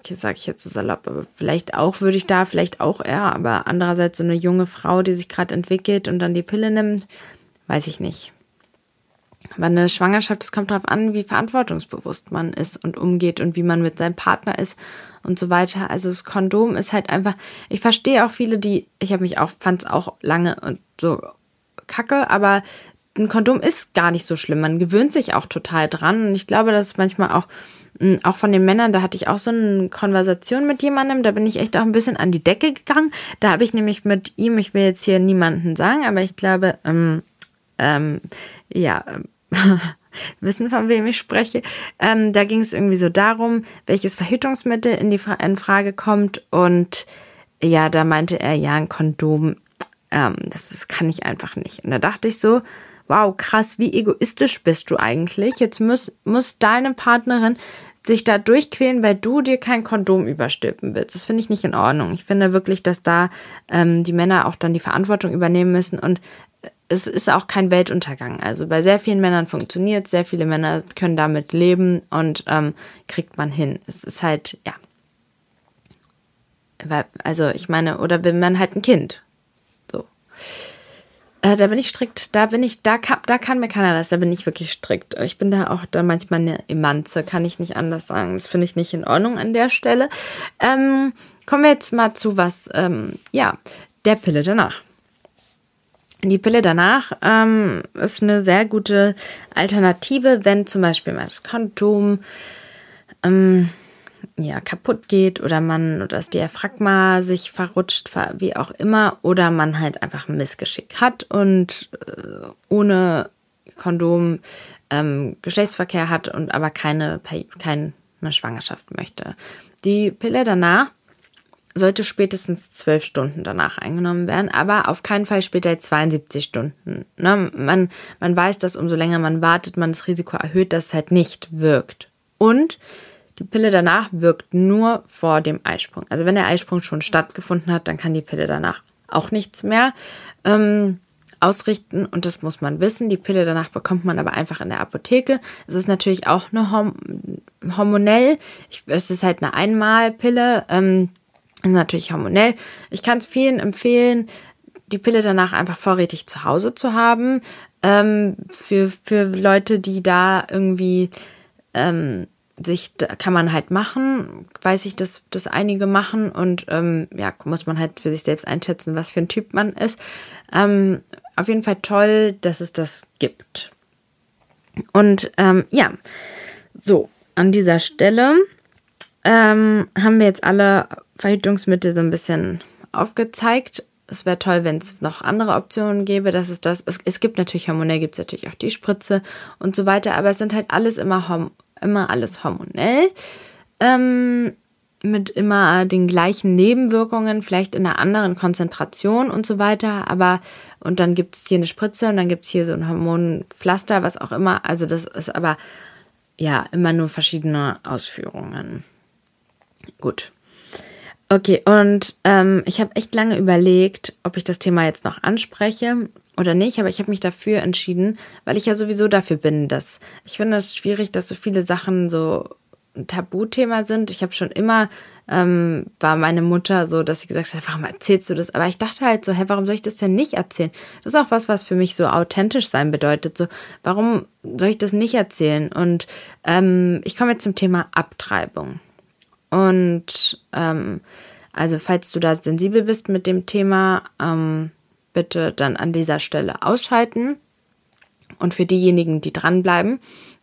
A: okay, sage ich jetzt so salopp, aber vielleicht auch würde ich da, vielleicht auch eher, aber andererseits so eine junge Frau, die sich gerade entwickelt und dann die Pille nimmt, weiß ich nicht. Aber eine Schwangerschaft, es kommt darauf an, wie verantwortungsbewusst man ist und umgeht und wie man mit seinem Partner ist und so weiter. Also das Kondom ist halt einfach, ich verstehe auch viele, die, ich habe mich auch, fand es auch lange und so kacke, aber ein Kondom ist gar nicht so schlimm. Man gewöhnt sich auch total dran und ich glaube, dass manchmal auch hm, auch von den Männern, da hatte ich auch so eine Konversation mit jemandem, da bin ich echt auch ein bisschen an die Decke gegangen. Da habe ich nämlich mit ihm, ich will jetzt hier niemanden sagen, aber ich glaube, ähm, ähm, ja, wissen, von wem ich spreche. Ähm, da ging es irgendwie so darum, welches Verhütungsmittel in die Fra in Frage kommt. Und ja, da meinte er, ja, ein Kondom, ähm, das, das kann ich einfach nicht. Und da dachte ich so, wow, krass, wie egoistisch bist du eigentlich? Jetzt muss, muss deine Partnerin sich da durchquälen, weil du dir kein Kondom überstülpen willst. Das finde ich nicht in Ordnung. Ich finde wirklich, dass da ähm, die Männer auch dann die Verantwortung übernehmen müssen und es ist auch kein Weltuntergang. Also bei sehr vielen Männern funktioniert sehr viele Männer können damit leben und ähm, kriegt man hin. Es ist halt, ja. Also ich meine, oder will man halt ein Kind. So. Äh, da bin ich strikt, da bin ich, da kann, da kann mir keiner was, da bin ich wirklich strikt. Ich bin da auch da manchmal eine Emanze, kann ich nicht anders sagen. Das finde ich nicht in Ordnung an der Stelle. Ähm, kommen wir jetzt mal zu was, ähm, ja, der Pille danach. Die Pille danach ähm, ist eine sehr gute Alternative, wenn zum Beispiel mal das Kondom ähm, ja, kaputt geht oder man oder das Diaphragma sich verrutscht, wie auch immer, oder man halt einfach ein Missgeschick hat und äh, ohne Kondom ähm, Geschlechtsverkehr hat und aber keine, keine Schwangerschaft möchte. Die Pille danach sollte spätestens zwölf Stunden danach eingenommen werden, aber auf keinen Fall später 72 Stunden. Ne? Man, man weiß, dass umso länger man wartet, man das Risiko erhöht, dass es halt nicht wirkt. Und die Pille danach wirkt nur vor dem Eisprung. Also wenn der Eisprung schon stattgefunden hat, dann kann die Pille danach auch nichts mehr ähm, ausrichten und das muss man wissen. Die Pille danach bekommt man aber einfach in der Apotheke. Es ist natürlich auch eine Horm hormonell. Ich, es ist halt eine Einmalpille. Ähm, ist natürlich hormonell. Ich kann es vielen empfehlen, die Pille danach einfach vorrätig zu Hause zu haben. Ähm, für, für Leute, die da irgendwie ähm, sich, kann man halt machen, weiß ich, dass das einige machen und ähm, ja, muss man halt für sich selbst einschätzen, was für ein Typ man ist. Ähm, auf jeden Fall toll, dass es das gibt. Und ähm, ja, so, an dieser Stelle ähm, haben wir jetzt alle Verhütungsmittel so ein bisschen aufgezeigt. Es wäre toll, wenn es noch andere Optionen gäbe. Das ist das. Es, es gibt natürlich hormonell, gibt es natürlich auch die Spritze und so weiter, aber es sind halt alles immer, immer alles hormonell. Ähm, mit immer den gleichen Nebenwirkungen, vielleicht in einer anderen Konzentration und so weiter. Aber, und dann gibt es hier eine Spritze und dann gibt es hier so ein Hormonpflaster, was auch immer. Also das ist aber ja immer nur verschiedene Ausführungen. Gut. Okay, und ähm, ich habe echt lange überlegt, ob ich das Thema jetzt noch anspreche oder nicht, aber ich habe mich dafür entschieden, weil ich ja sowieso dafür bin, dass ich finde es schwierig, dass so viele Sachen so ein Tabuthema sind. Ich habe schon immer, ähm, war meine Mutter so, dass sie gesagt hat, warum erzählst du das? Aber ich dachte halt so, hä, warum soll ich das denn nicht erzählen? Das ist auch was, was für mich so authentisch sein bedeutet. So, warum soll ich das nicht erzählen? Und ähm, ich komme jetzt zum Thema Abtreibung. Und ähm, also falls du da sensibel bist mit dem Thema, ähm, bitte dann an dieser Stelle ausschalten. Und für diejenigen, die dranbleiben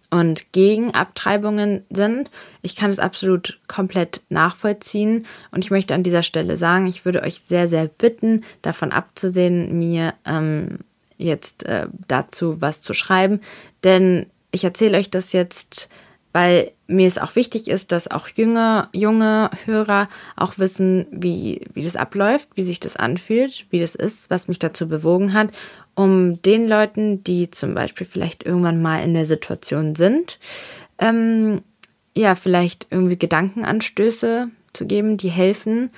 A: und gegen Abtreibungen sind, ich kann es absolut komplett nachvollziehen. Und ich möchte an dieser Stelle sagen, ich würde euch sehr, sehr bitten, davon abzusehen, mir ähm, jetzt äh, dazu was zu schreiben. Denn ich erzähle euch das jetzt weil mir es auch wichtig ist, dass auch junge, junge Hörer auch wissen, wie, wie das abläuft, wie sich das anfühlt, wie das ist, was mich dazu bewogen hat, um den Leuten, die zum Beispiel vielleicht irgendwann mal in der Situation sind, ähm, ja, vielleicht irgendwie Gedankenanstöße zu geben, die helfen.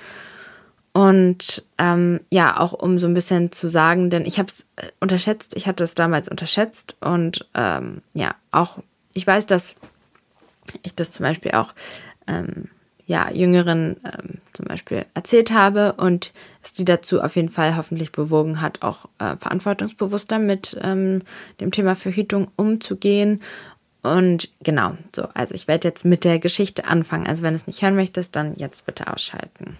A: Und ähm, ja, auch um so ein bisschen zu sagen, denn ich habe es äh, unterschätzt, ich hatte es damals unterschätzt und ähm, ja, auch ich weiß, dass ich das zum Beispiel auch ähm, ja, Jüngeren ähm, zum Beispiel erzählt habe und es die dazu auf jeden Fall hoffentlich bewogen hat, auch äh, verantwortungsbewusster mit ähm, dem Thema Verhütung umzugehen. Und genau, so, also ich werde jetzt mit der Geschichte anfangen. Also wenn du es nicht hören möchtest, dann jetzt bitte ausschalten.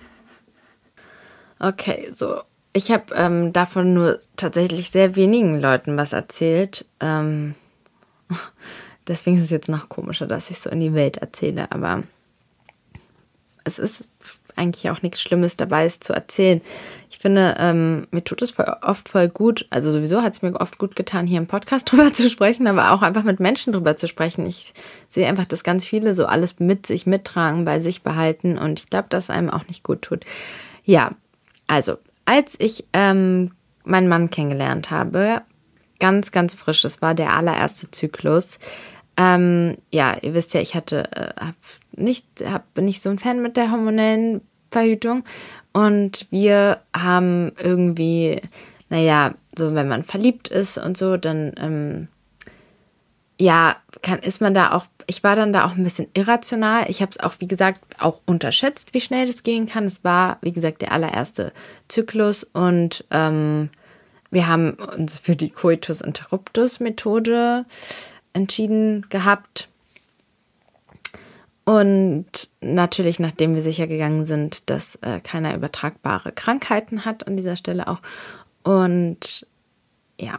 A: Okay, so. Ich habe ähm, davon nur tatsächlich sehr wenigen Leuten was erzählt. Ähm, Deswegen ist es jetzt noch komischer, dass ich so in die Welt erzähle. Aber es ist eigentlich auch nichts Schlimmes dabei, es zu erzählen. Ich finde, ähm, mir tut es voll, oft voll gut, also sowieso hat es mir oft gut getan, hier im Podcast drüber zu sprechen, aber auch einfach mit Menschen drüber zu sprechen. Ich sehe einfach, dass ganz viele so alles mit sich mittragen, bei sich behalten und ich glaube, dass einem auch nicht gut tut. Ja, also, als ich ähm, meinen Mann kennengelernt habe, ganz, ganz frisch. Es war der allererste Zyklus. Ähm, ja, ihr wisst ja, ich hatte äh, hab nicht, hab, bin nicht so ein Fan mit der hormonellen Verhütung. Und wir haben irgendwie, naja, so wenn man verliebt ist und so, dann ähm, ja, kann, ist man da auch, ich war dann da auch ein bisschen irrational. Ich habe es auch, wie gesagt, auch unterschätzt, wie schnell das gehen kann. Es war, wie gesagt, der allererste Zyklus und ähm, wir haben uns für die Coitus Interruptus Methode entschieden gehabt. Und natürlich, nachdem wir sicher gegangen sind, dass äh, keiner übertragbare Krankheiten hat an dieser Stelle auch. Und ja,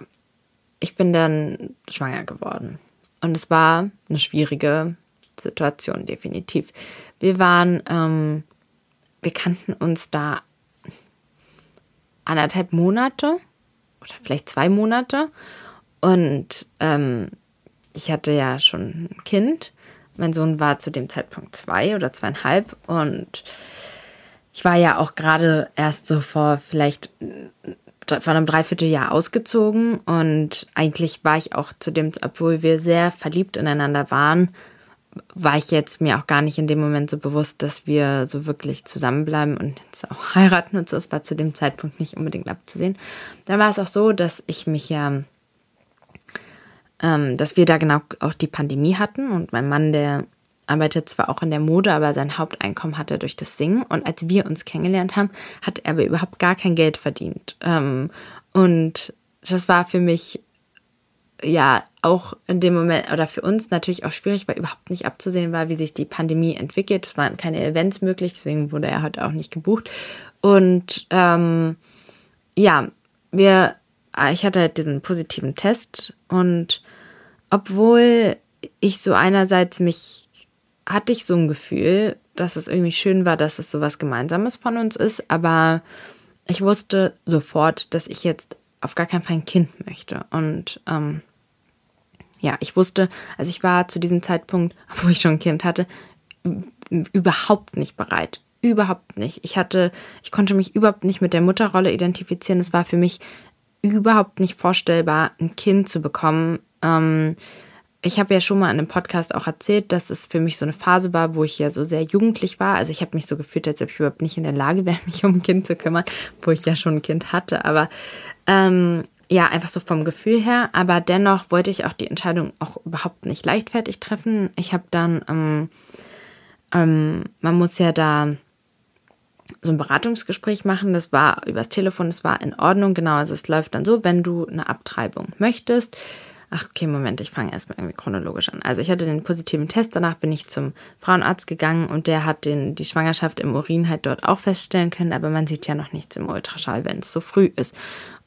A: ich bin dann schwanger geworden. Und es war eine schwierige Situation, definitiv. Wir waren, ähm, wir kannten uns da anderthalb Monate oder vielleicht zwei Monate. Und ähm, ich hatte ja schon ein Kind. Mein Sohn war zu dem Zeitpunkt zwei oder zweieinhalb. Und ich war ja auch gerade erst so vor vielleicht vor einem Dreivierteljahr ausgezogen. Und eigentlich war ich auch zu dem, obwohl wir sehr verliebt ineinander waren, war ich jetzt mir auch gar nicht in dem Moment so bewusst, dass wir so wirklich zusammenbleiben und jetzt auch heiraten und so. Es war zu dem Zeitpunkt nicht unbedingt abzusehen. Dann war es auch so, dass ich mich ja, ähm, dass wir da genau auch die Pandemie hatten und mein Mann, der arbeitet zwar auch in der Mode, aber sein Haupteinkommen hat er durch das Singen. Und als wir uns kennengelernt haben, hat er aber überhaupt gar kein Geld verdient. Ähm, und das war für mich ja auch in dem Moment oder für uns natürlich auch schwierig, weil überhaupt nicht abzusehen war, wie sich die Pandemie entwickelt. Es waren keine Events möglich, deswegen wurde er heute auch nicht gebucht. Und ähm, ja, wir, ich hatte halt diesen positiven Test und obwohl ich so einerseits mich, hatte ich so ein Gefühl, dass es irgendwie schön war, dass es so was Gemeinsames von uns ist, aber ich wusste sofort, dass ich jetzt auf gar keinen Fall ein Kind möchte. Und ähm, ja, ich wusste, also ich war zu diesem Zeitpunkt, wo ich schon ein Kind hatte, überhaupt nicht bereit. Überhaupt nicht. Ich hatte, ich konnte mich überhaupt nicht mit der Mutterrolle identifizieren. Es war für mich überhaupt nicht vorstellbar, ein Kind zu bekommen. Ähm, ich habe ja schon mal in einem Podcast auch erzählt, dass es für mich so eine Phase war, wo ich ja so sehr jugendlich war. Also ich habe mich so gefühlt, als ob ich überhaupt nicht in der Lage wäre, mich um ein Kind zu kümmern, wo ich ja schon ein Kind hatte. Aber ähm, ja, einfach so vom Gefühl her. Aber dennoch wollte ich auch die Entscheidung auch überhaupt nicht leichtfertig treffen. Ich habe dann, ähm, ähm, man muss ja da so ein Beratungsgespräch machen. Das war übers Telefon, das war in Ordnung. Genau, also es läuft dann so, wenn du eine Abtreibung möchtest. Ach, okay, Moment, ich fange erstmal irgendwie chronologisch an. Also ich hatte den positiven Test, danach bin ich zum Frauenarzt gegangen und der hat den, die Schwangerschaft im Urin halt dort auch feststellen können, aber man sieht ja noch nichts im Ultraschall, wenn es so früh ist.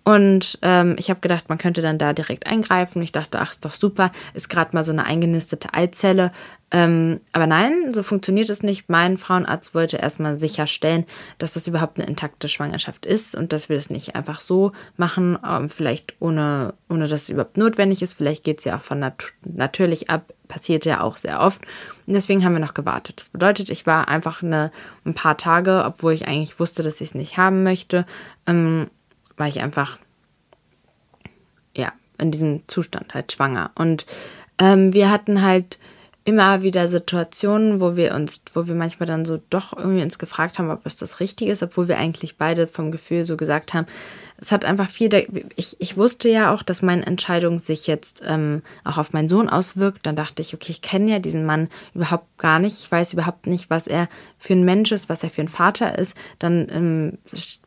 A: Und ähm, ich habe gedacht, man könnte dann da direkt eingreifen. Ich dachte, ach, ist doch super, ist gerade mal so eine eingenistete Eizelle. Ähm, aber nein, so funktioniert es nicht. Mein Frauenarzt wollte erstmal sicherstellen, dass das überhaupt eine intakte Schwangerschaft ist und dass wir das nicht einfach so machen, ähm, vielleicht ohne, ohne dass es überhaupt notwendig ist. Vielleicht geht es ja auch von nat natürlich ab, passiert ja auch sehr oft. Und deswegen haben wir noch gewartet. Das bedeutet, ich war einfach eine, ein paar Tage, obwohl ich eigentlich wusste, dass ich es nicht haben möchte, ähm, war ich einfach, ja, in diesem Zustand halt schwanger. Und ähm, wir hatten halt immer wieder Situationen, wo wir uns, wo wir manchmal dann so doch irgendwie uns gefragt haben, ob es das Richtige ist, obwohl wir eigentlich beide vom Gefühl so gesagt haben, es hat einfach viel, ich, ich wusste ja auch, dass meine Entscheidung sich jetzt ähm, auch auf meinen Sohn auswirkt. Dann dachte ich, okay, ich kenne ja diesen Mann überhaupt gar nicht. Ich weiß überhaupt nicht, was er für ein Mensch ist, was er für ein Vater ist. Dann ähm,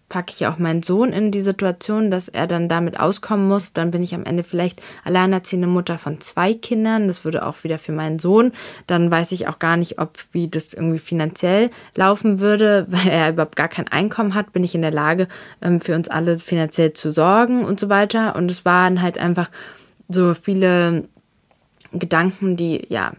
A: packe ich auch meinen Sohn in die Situation, dass er dann damit auskommen muss. Dann bin ich am Ende vielleicht alleinerziehende Mutter von zwei Kindern. Das würde auch wieder für meinen Sohn. Dann weiß ich auch gar nicht, ob wie das irgendwie finanziell laufen würde, weil er überhaupt gar kein Einkommen hat. Bin ich in der Lage, ähm, für uns alle finanziell zu sorgen und so weiter. Und es waren halt einfach so viele Gedanken, die ja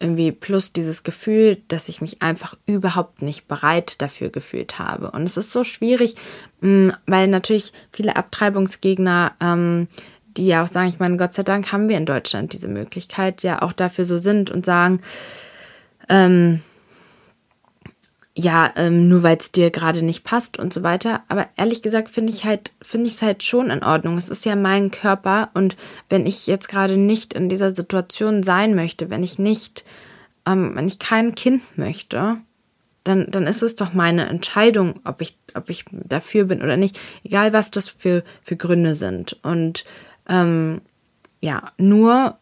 A: irgendwie plus dieses Gefühl, dass ich mich einfach überhaupt nicht bereit dafür gefühlt habe. Und es ist so schwierig, mm, weil natürlich viele Abtreibungsgegner, ähm, die ja auch sagen, ich meine, Gott sei Dank haben wir in Deutschland diese Möglichkeit, ja auch dafür so sind und sagen, ähm, ja, ähm, nur weil es dir gerade nicht passt und so weiter. Aber ehrlich gesagt finde ich halt, finde ich es halt schon in Ordnung. Es ist ja mein Körper und wenn ich jetzt gerade nicht in dieser Situation sein möchte, wenn ich nicht, ähm, wenn ich kein Kind möchte, dann, dann ist es doch meine Entscheidung, ob ich, ob ich dafür bin oder nicht. Egal, was das für, für Gründe sind. Und ähm, ja, nur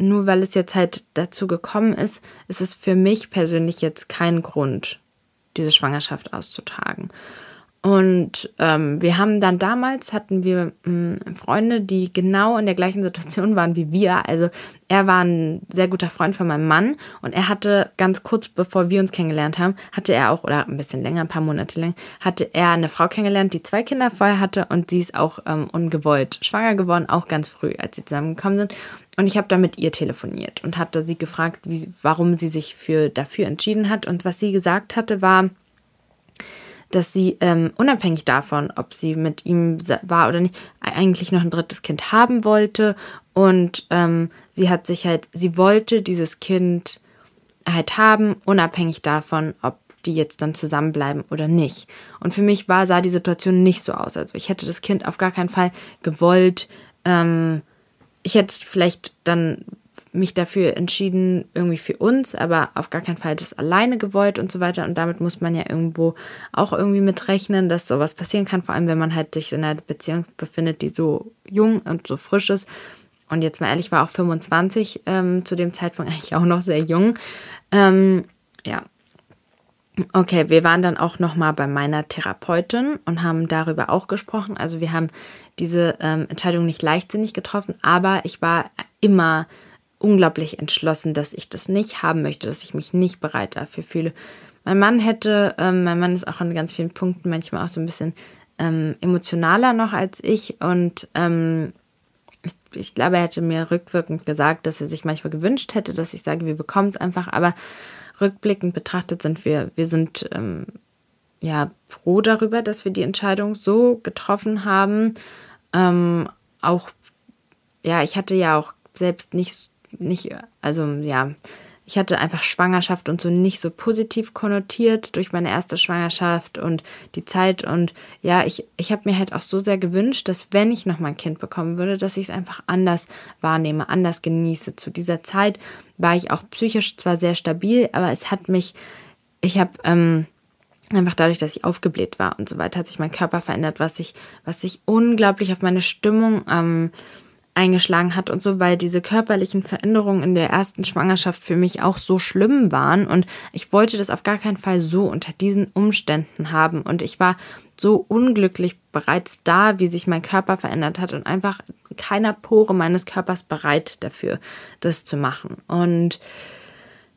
A: nur weil es jetzt halt dazu gekommen ist, ist es für mich persönlich jetzt kein Grund, diese Schwangerschaft auszutragen. Und ähm, wir haben dann damals, hatten wir mh, hm, Freunde, die genau in der gleichen Situation waren wie wir. Also er war ein sehr guter Freund von meinem Mann und er hatte ganz kurz bevor wir uns kennengelernt haben, hatte er auch, oder ein bisschen länger, ein paar Monate lang, hatte er eine Frau kennengelernt, die zwei Kinder vorher hatte und sie ist auch ähm, ungewollt schwanger geworden, auch ganz früh, als sie zusammengekommen sind. Und ich habe da mit ihr telefoniert und hatte sie gefragt, wie, warum sie sich für, dafür entschieden hat. Und was sie gesagt hatte, war, dass sie ähm, unabhängig davon, ob sie mit ihm war oder nicht, eigentlich noch ein drittes Kind haben wollte. Und ähm, sie hat sich halt, sie wollte dieses Kind halt haben, unabhängig davon, ob die jetzt dann zusammenbleiben oder nicht. Und für mich war, sah die Situation nicht so aus. Also ich hätte das Kind auf gar keinen Fall gewollt. Ähm, ich hätte vielleicht dann mich dafür entschieden, irgendwie für uns, aber auf gar keinen Fall das alleine gewollt und so weiter. Und damit muss man ja irgendwo auch irgendwie mitrechnen, dass sowas passieren kann, vor allem wenn man halt sich in einer Beziehung befindet, die so jung und so frisch ist. Und jetzt mal ehrlich, war auch 25 ähm, zu dem Zeitpunkt eigentlich auch noch sehr jung. Ähm, ja. Okay, wir waren dann auch noch mal bei meiner Therapeutin und haben darüber auch gesprochen. Also wir haben diese ähm, Entscheidung nicht leichtsinnig getroffen, aber ich war immer unglaublich entschlossen, dass ich das nicht haben möchte, dass ich mich nicht bereit dafür fühle. Mein Mann hätte, ähm, mein Mann ist auch an ganz vielen Punkten manchmal auch so ein bisschen ähm, emotionaler noch als ich und ähm, ich, ich, glaube, er hätte mir rückwirkend gesagt, dass er sich manchmal gewünscht hätte, dass ich sage, wir bekommen es einfach, aber rückblickend betrachtet sind wir, wir sind ähm, ja froh darüber, dass wir die Entscheidung so getroffen haben. Ähm, auch, ja, ich hatte ja auch selbst nicht, nicht, also ja, ich hatte einfach Schwangerschaft und so nicht so positiv konnotiert durch meine erste Schwangerschaft und die Zeit. Und ja, ich, ich habe mir halt auch so sehr gewünscht, dass wenn ich noch mal ein Kind bekommen würde, dass ich es einfach anders wahrnehme, anders genieße. Zu dieser Zeit war ich auch psychisch zwar sehr stabil, aber es hat mich, ich habe ähm, einfach dadurch, dass ich aufgebläht war und so weiter, hat sich mein Körper verändert, was sich, was sich unglaublich auf meine Stimmung ähm, eingeschlagen hat und so, weil diese körperlichen Veränderungen in der ersten Schwangerschaft für mich auch so schlimm waren. Und ich wollte das auf gar keinen Fall so unter diesen Umständen haben. Und ich war so unglücklich bereits da, wie sich mein Körper verändert hat. Und einfach keiner Pore meines Körpers bereit dafür, das zu machen. Und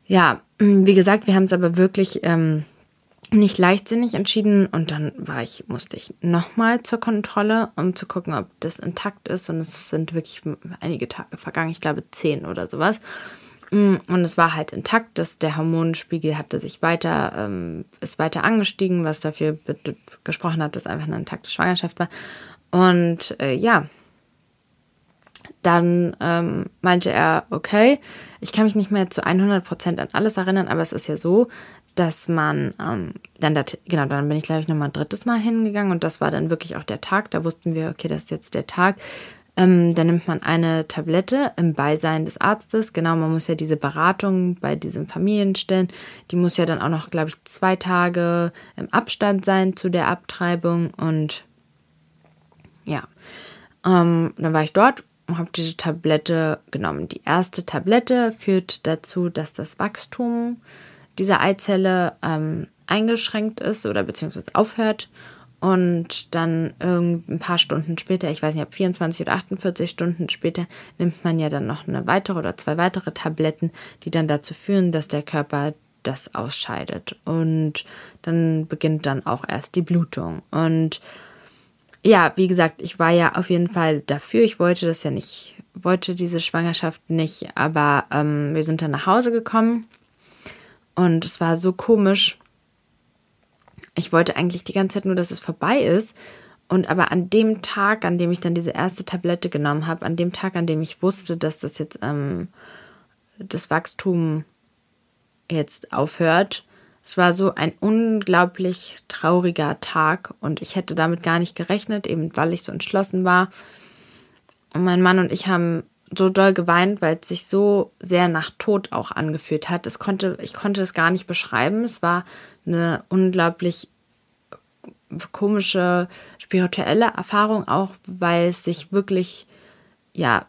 A: ja, wie gesagt, wir haben es aber wirklich ähm, nicht leichtsinnig entschieden und dann war ich, musste ich nochmal zur Kontrolle, um zu gucken, ob das intakt ist. Und es sind wirklich einige Tage vergangen, ich glaube zehn oder sowas. Mm, und es war halt intakt, dass der Hormonspiegel hatte sich weiter, ähm, ist weiter angestiegen, was dafür gesprochen hat, dass einfach eine intakte Schwangerschaft war. Und äh, ja, dann ähm, meinte er, okay, ich kann mich nicht mehr zu 100% an alles erinnern, aber es ist ja so, dass man ähm, dann, dat, genau, dann bin ich glaube ich nochmal ein drittes Mal hingegangen und das war dann wirklich auch der Tag. Da wussten wir, okay, das ist jetzt der Tag. Ähm, dann nimmt man eine Tablette im Beisein des Arztes. Genau, man muss ja diese Beratung bei diesem Familienstellen, die muss ja dann auch noch, glaube ich, zwei Tage im Abstand sein zu der Abtreibung und ja, ähm, dann war ich dort und habe diese Tablette genommen. Die erste Tablette führt dazu, dass das Wachstum dieser Eizelle ähm, eingeschränkt ist oder beziehungsweise aufhört und dann ein paar Stunden später, ich weiß nicht, ob 24 oder 48 Stunden später, nimmt man ja dann noch eine weitere oder zwei weitere Tabletten, die dann dazu führen, dass der Körper das ausscheidet. Und dann beginnt dann auch erst die Blutung. Und ja, wie gesagt, ich war ja auf jeden Fall dafür. Ich wollte das ja nicht, wollte diese Schwangerschaft nicht, aber ähm, wir sind dann nach Hause gekommen und es war so komisch. Ich wollte eigentlich die ganze Zeit nur, dass es vorbei ist. Und aber an dem Tag, an dem ich dann diese erste Tablette genommen habe, an dem Tag, an dem ich wusste, dass das jetzt ähm, das Wachstum jetzt aufhört, es war so ein unglaublich trauriger Tag und ich hätte damit gar nicht gerechnet, eben weil ich so entschlossen war. Und mein Mann und ich haben so doll geweint, weil es sich so sehr nach Tod auch angefühlt hat. Es konnte, ich konnte es gar nicht beschreiben. Es war eine unglaublich komische spirituelle Erfahrung auch, weil es sich wirklich ja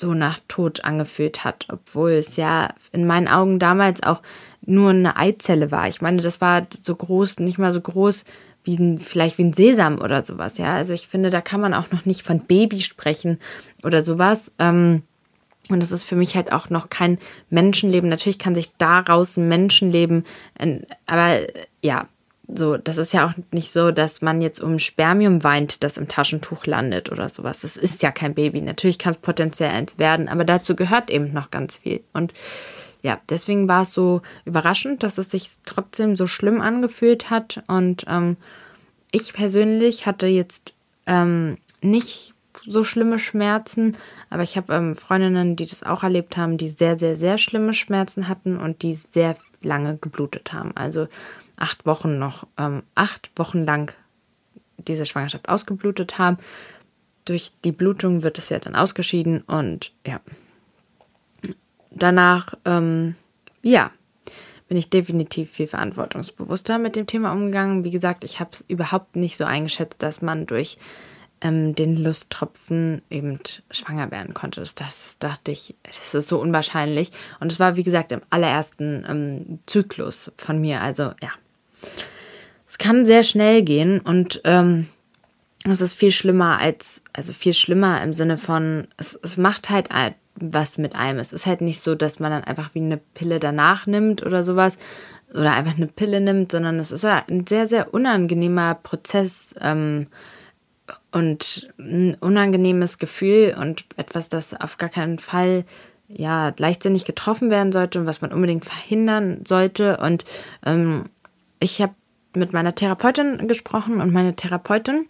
A: so nach Tod angefühlt hat, obwohl es ja in meinen Augen damals auch nur eine Eizelle war. Ich meine, das war so groß, nicht mal so groß wie ein, vielleicht wie ein Sesam oder sowas, ja. Also ich finde, da kann man auch noch nicht von Baby sprechen oder sowas. Ähm, und das ist für mich halt auch noch kein Menschenleben. Natürlich kann sich daraus ein Menschenleben, aber ja, so, das ist ja auch nicht so, dass man jetzt um Spermium weint, das im Taschentuch landet oder sowas. Es ist ja kein Baby. Natürlich kann es potenziell eins werden, aber dazu gehört eben noch ganz viel. Und ja, deswegen war es so überraschend, dass es sich trotzdem so schlimm angefühlt hat. Und ähm, ich persönlich hatte jetzt ähm, nicht so schlimme Schmerzen, aber ich habe ähm, Freundinnen, die das auch erlebt haben, die sehr, sehr, sehr schlimme Schmerzen hatten und die sehr lange geblutet haben. Also acht Wochen noch, ähm, acht Wochen lang diese Schwangerschaft ausgeblutet haben. Durch die Blutung wird es ja dann ausgeschieden und ja, danach, ähm, ja, bin ich definitiv viel verantwortungsbewusster mit dem Thema umgegangen. Wie gesagt, ich habe es überhaupt nicht so eingeschätzt, dass man durch ähm, den Lusttropfen eben schwanger werden konnte. Das, das, dachte ich, das ist so unwahrscheinlich. Und es war, wie gesagt, im allerersten ähm, Zyklus von mir. Also ja, es kann sehr schnell gehen und ähm, es ist viel schlimmer als, also viel schlimmer im Sinne von, es, es macht halt was mit einem. Es ist halt nicht so, dass man dann einfach wie eine Pille danach nimmt oder sowas oder einfach eine Pille nimmt, sondern es ist ein sehr, sehr unangenehmer Prozess ähm, und ein unangenehmes Gefühl und etwas, das auf gar keinen Fall ja leichtsinnig getroffen werden sollte und was man unbedingt verhindern sollte. Und ähm, ich habe mit meiner Therapeutin gesprochen und meine Therapeutin,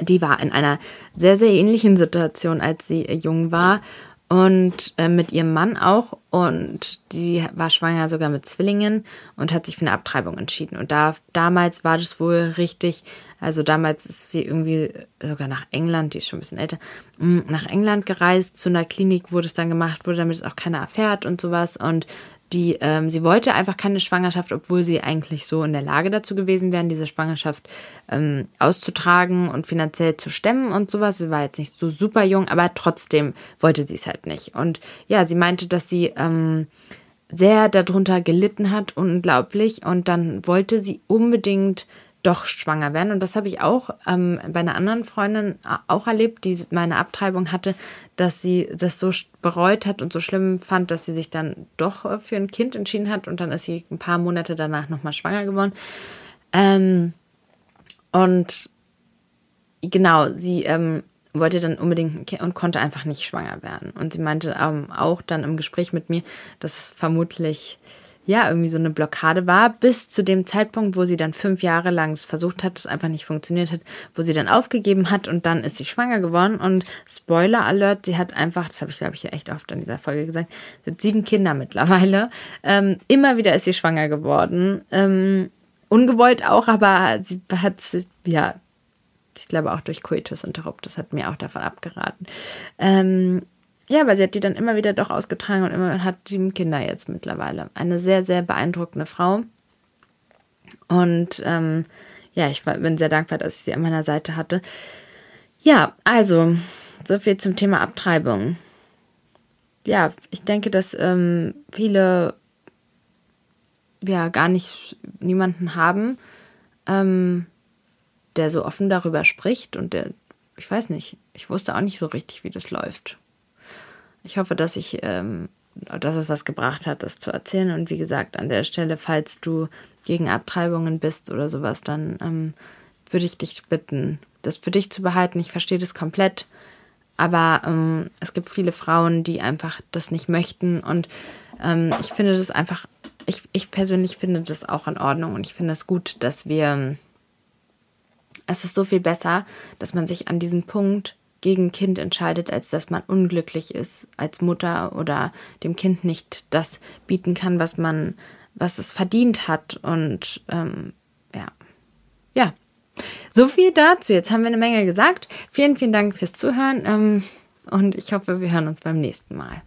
A: die war in einer sehr, sehr ähnlichen Situation, als sie jung war und äh, mit ihrem Mann auch. Und die war schwanger sogar mit Zwillingen und hat sich für eine Abtreibung entschieden. Und da, damals war das wohl richtig, also damals ist sie irgendwie sogar nach England, die ist schon ein bisschen älter, mm, nach England gereist zu einer Klinik, wo das dann gemacht wurde, damit es auch keiner erfährt und sowas. Und die, ähm, sie wollte einfach keine Schwangerschaft, obwohl sie eigentlich so in der Lage dazu gewesen wären, diese Schwangerschaft ähm, auszutragen und finanziell zu stemmen und sowas. Sie war jetzt nicht so super jung, aber trotzdem wollte sie es halt nicht. Und ja, sie meinte, dass sie ähm, sehr darunter gelitten hat, unglaublich. Und dann wollte sie unbedingt doch schwanger werden. Und das habe ich auch ähm, bei einer anderen Freundin auch erlebt, die meine Abtreibung hatte, dass sie das so bereut hat und so schlimm fand, dass sie sich dann doch äh, für ein Kind entschieden hat. Und dann ist sie ein paar Monate danach nochmal schwanger geworden. Ähm, und genau, sie ähm, wollte dann unbedingt und konnte einfach nicht schwanger werden. Und sie meinte ähm, auch dann im Gespräch mit mir, dass es vermutlich ja, irgendwie so eine Blockade war, bis zu dem Zeitpunkt, wo sie dann fünf Jahre lang es versucht hat, es einfach nicht funktioniert hat, wo sie dann aufgegeben hat und dann ist sie schwanger geworden und Spoiler Alert, sie hat einfach, das habe ich glaube ich echt oft in dieser Folge gesagt, sie hat sieben Kinder mittlerweile. Ähm, immer wieder ist sie schwanger geworden. Ähm, ungewollt auch, aber sie hat, ja, ich glaube auch durch Coitus Interruptus hat mir auch davon abgeraten. Ähm, ja, aber sie hat die dann immer wieder doch ausgetragen und immer hat sieben Kinder jetzt mittlerweile. Eine sehr, sehr beeindruckende Frau. Und ähm, ja, ich bin sehr dankbar, dass ich sie an meiner Seite hatte. Ja, also, so viel zum Thema Abtreibung. Ja, ich denke, dass ähm, viele ja gar nicht niemanden haben, ähm, der so offen darüber spricht und der, ich weiß nicht, ich wusste auch nicht so richtig, wie das läuft. Ich hoffe, dass ich, ähm, dass es was gebracht hat, das zu erzählen. Und wie gesagt, an der Stelle, falls du gegen Abtreibungen bist oder sowas, dann ähm, würde ich dich bitten, das für dich zu behalten. Ich verstehe das komplett. Aber ähm, es gibt viele Frauen, die einfach das nicht möchten. Und ähm, ich finde das einfach, ich, ich persönlich finde das auch in Ordnung. Und ich finde es gut, dass wir, es ist so viel besser, dass man sich an diesem Punkt gegen Kind entscheidet, als dass man unglücklich ist als Mutter oder dem Kind nicht das bieten kann, was man, was es verdient hat. Und ähm, ja, ja. So viel dazu. Jetzt haben wir eine Menge gesagt. Vielen, vielen Dank fürs Zuhören ähm, und ich hoffe, wir hören uns beim nächsten Mal.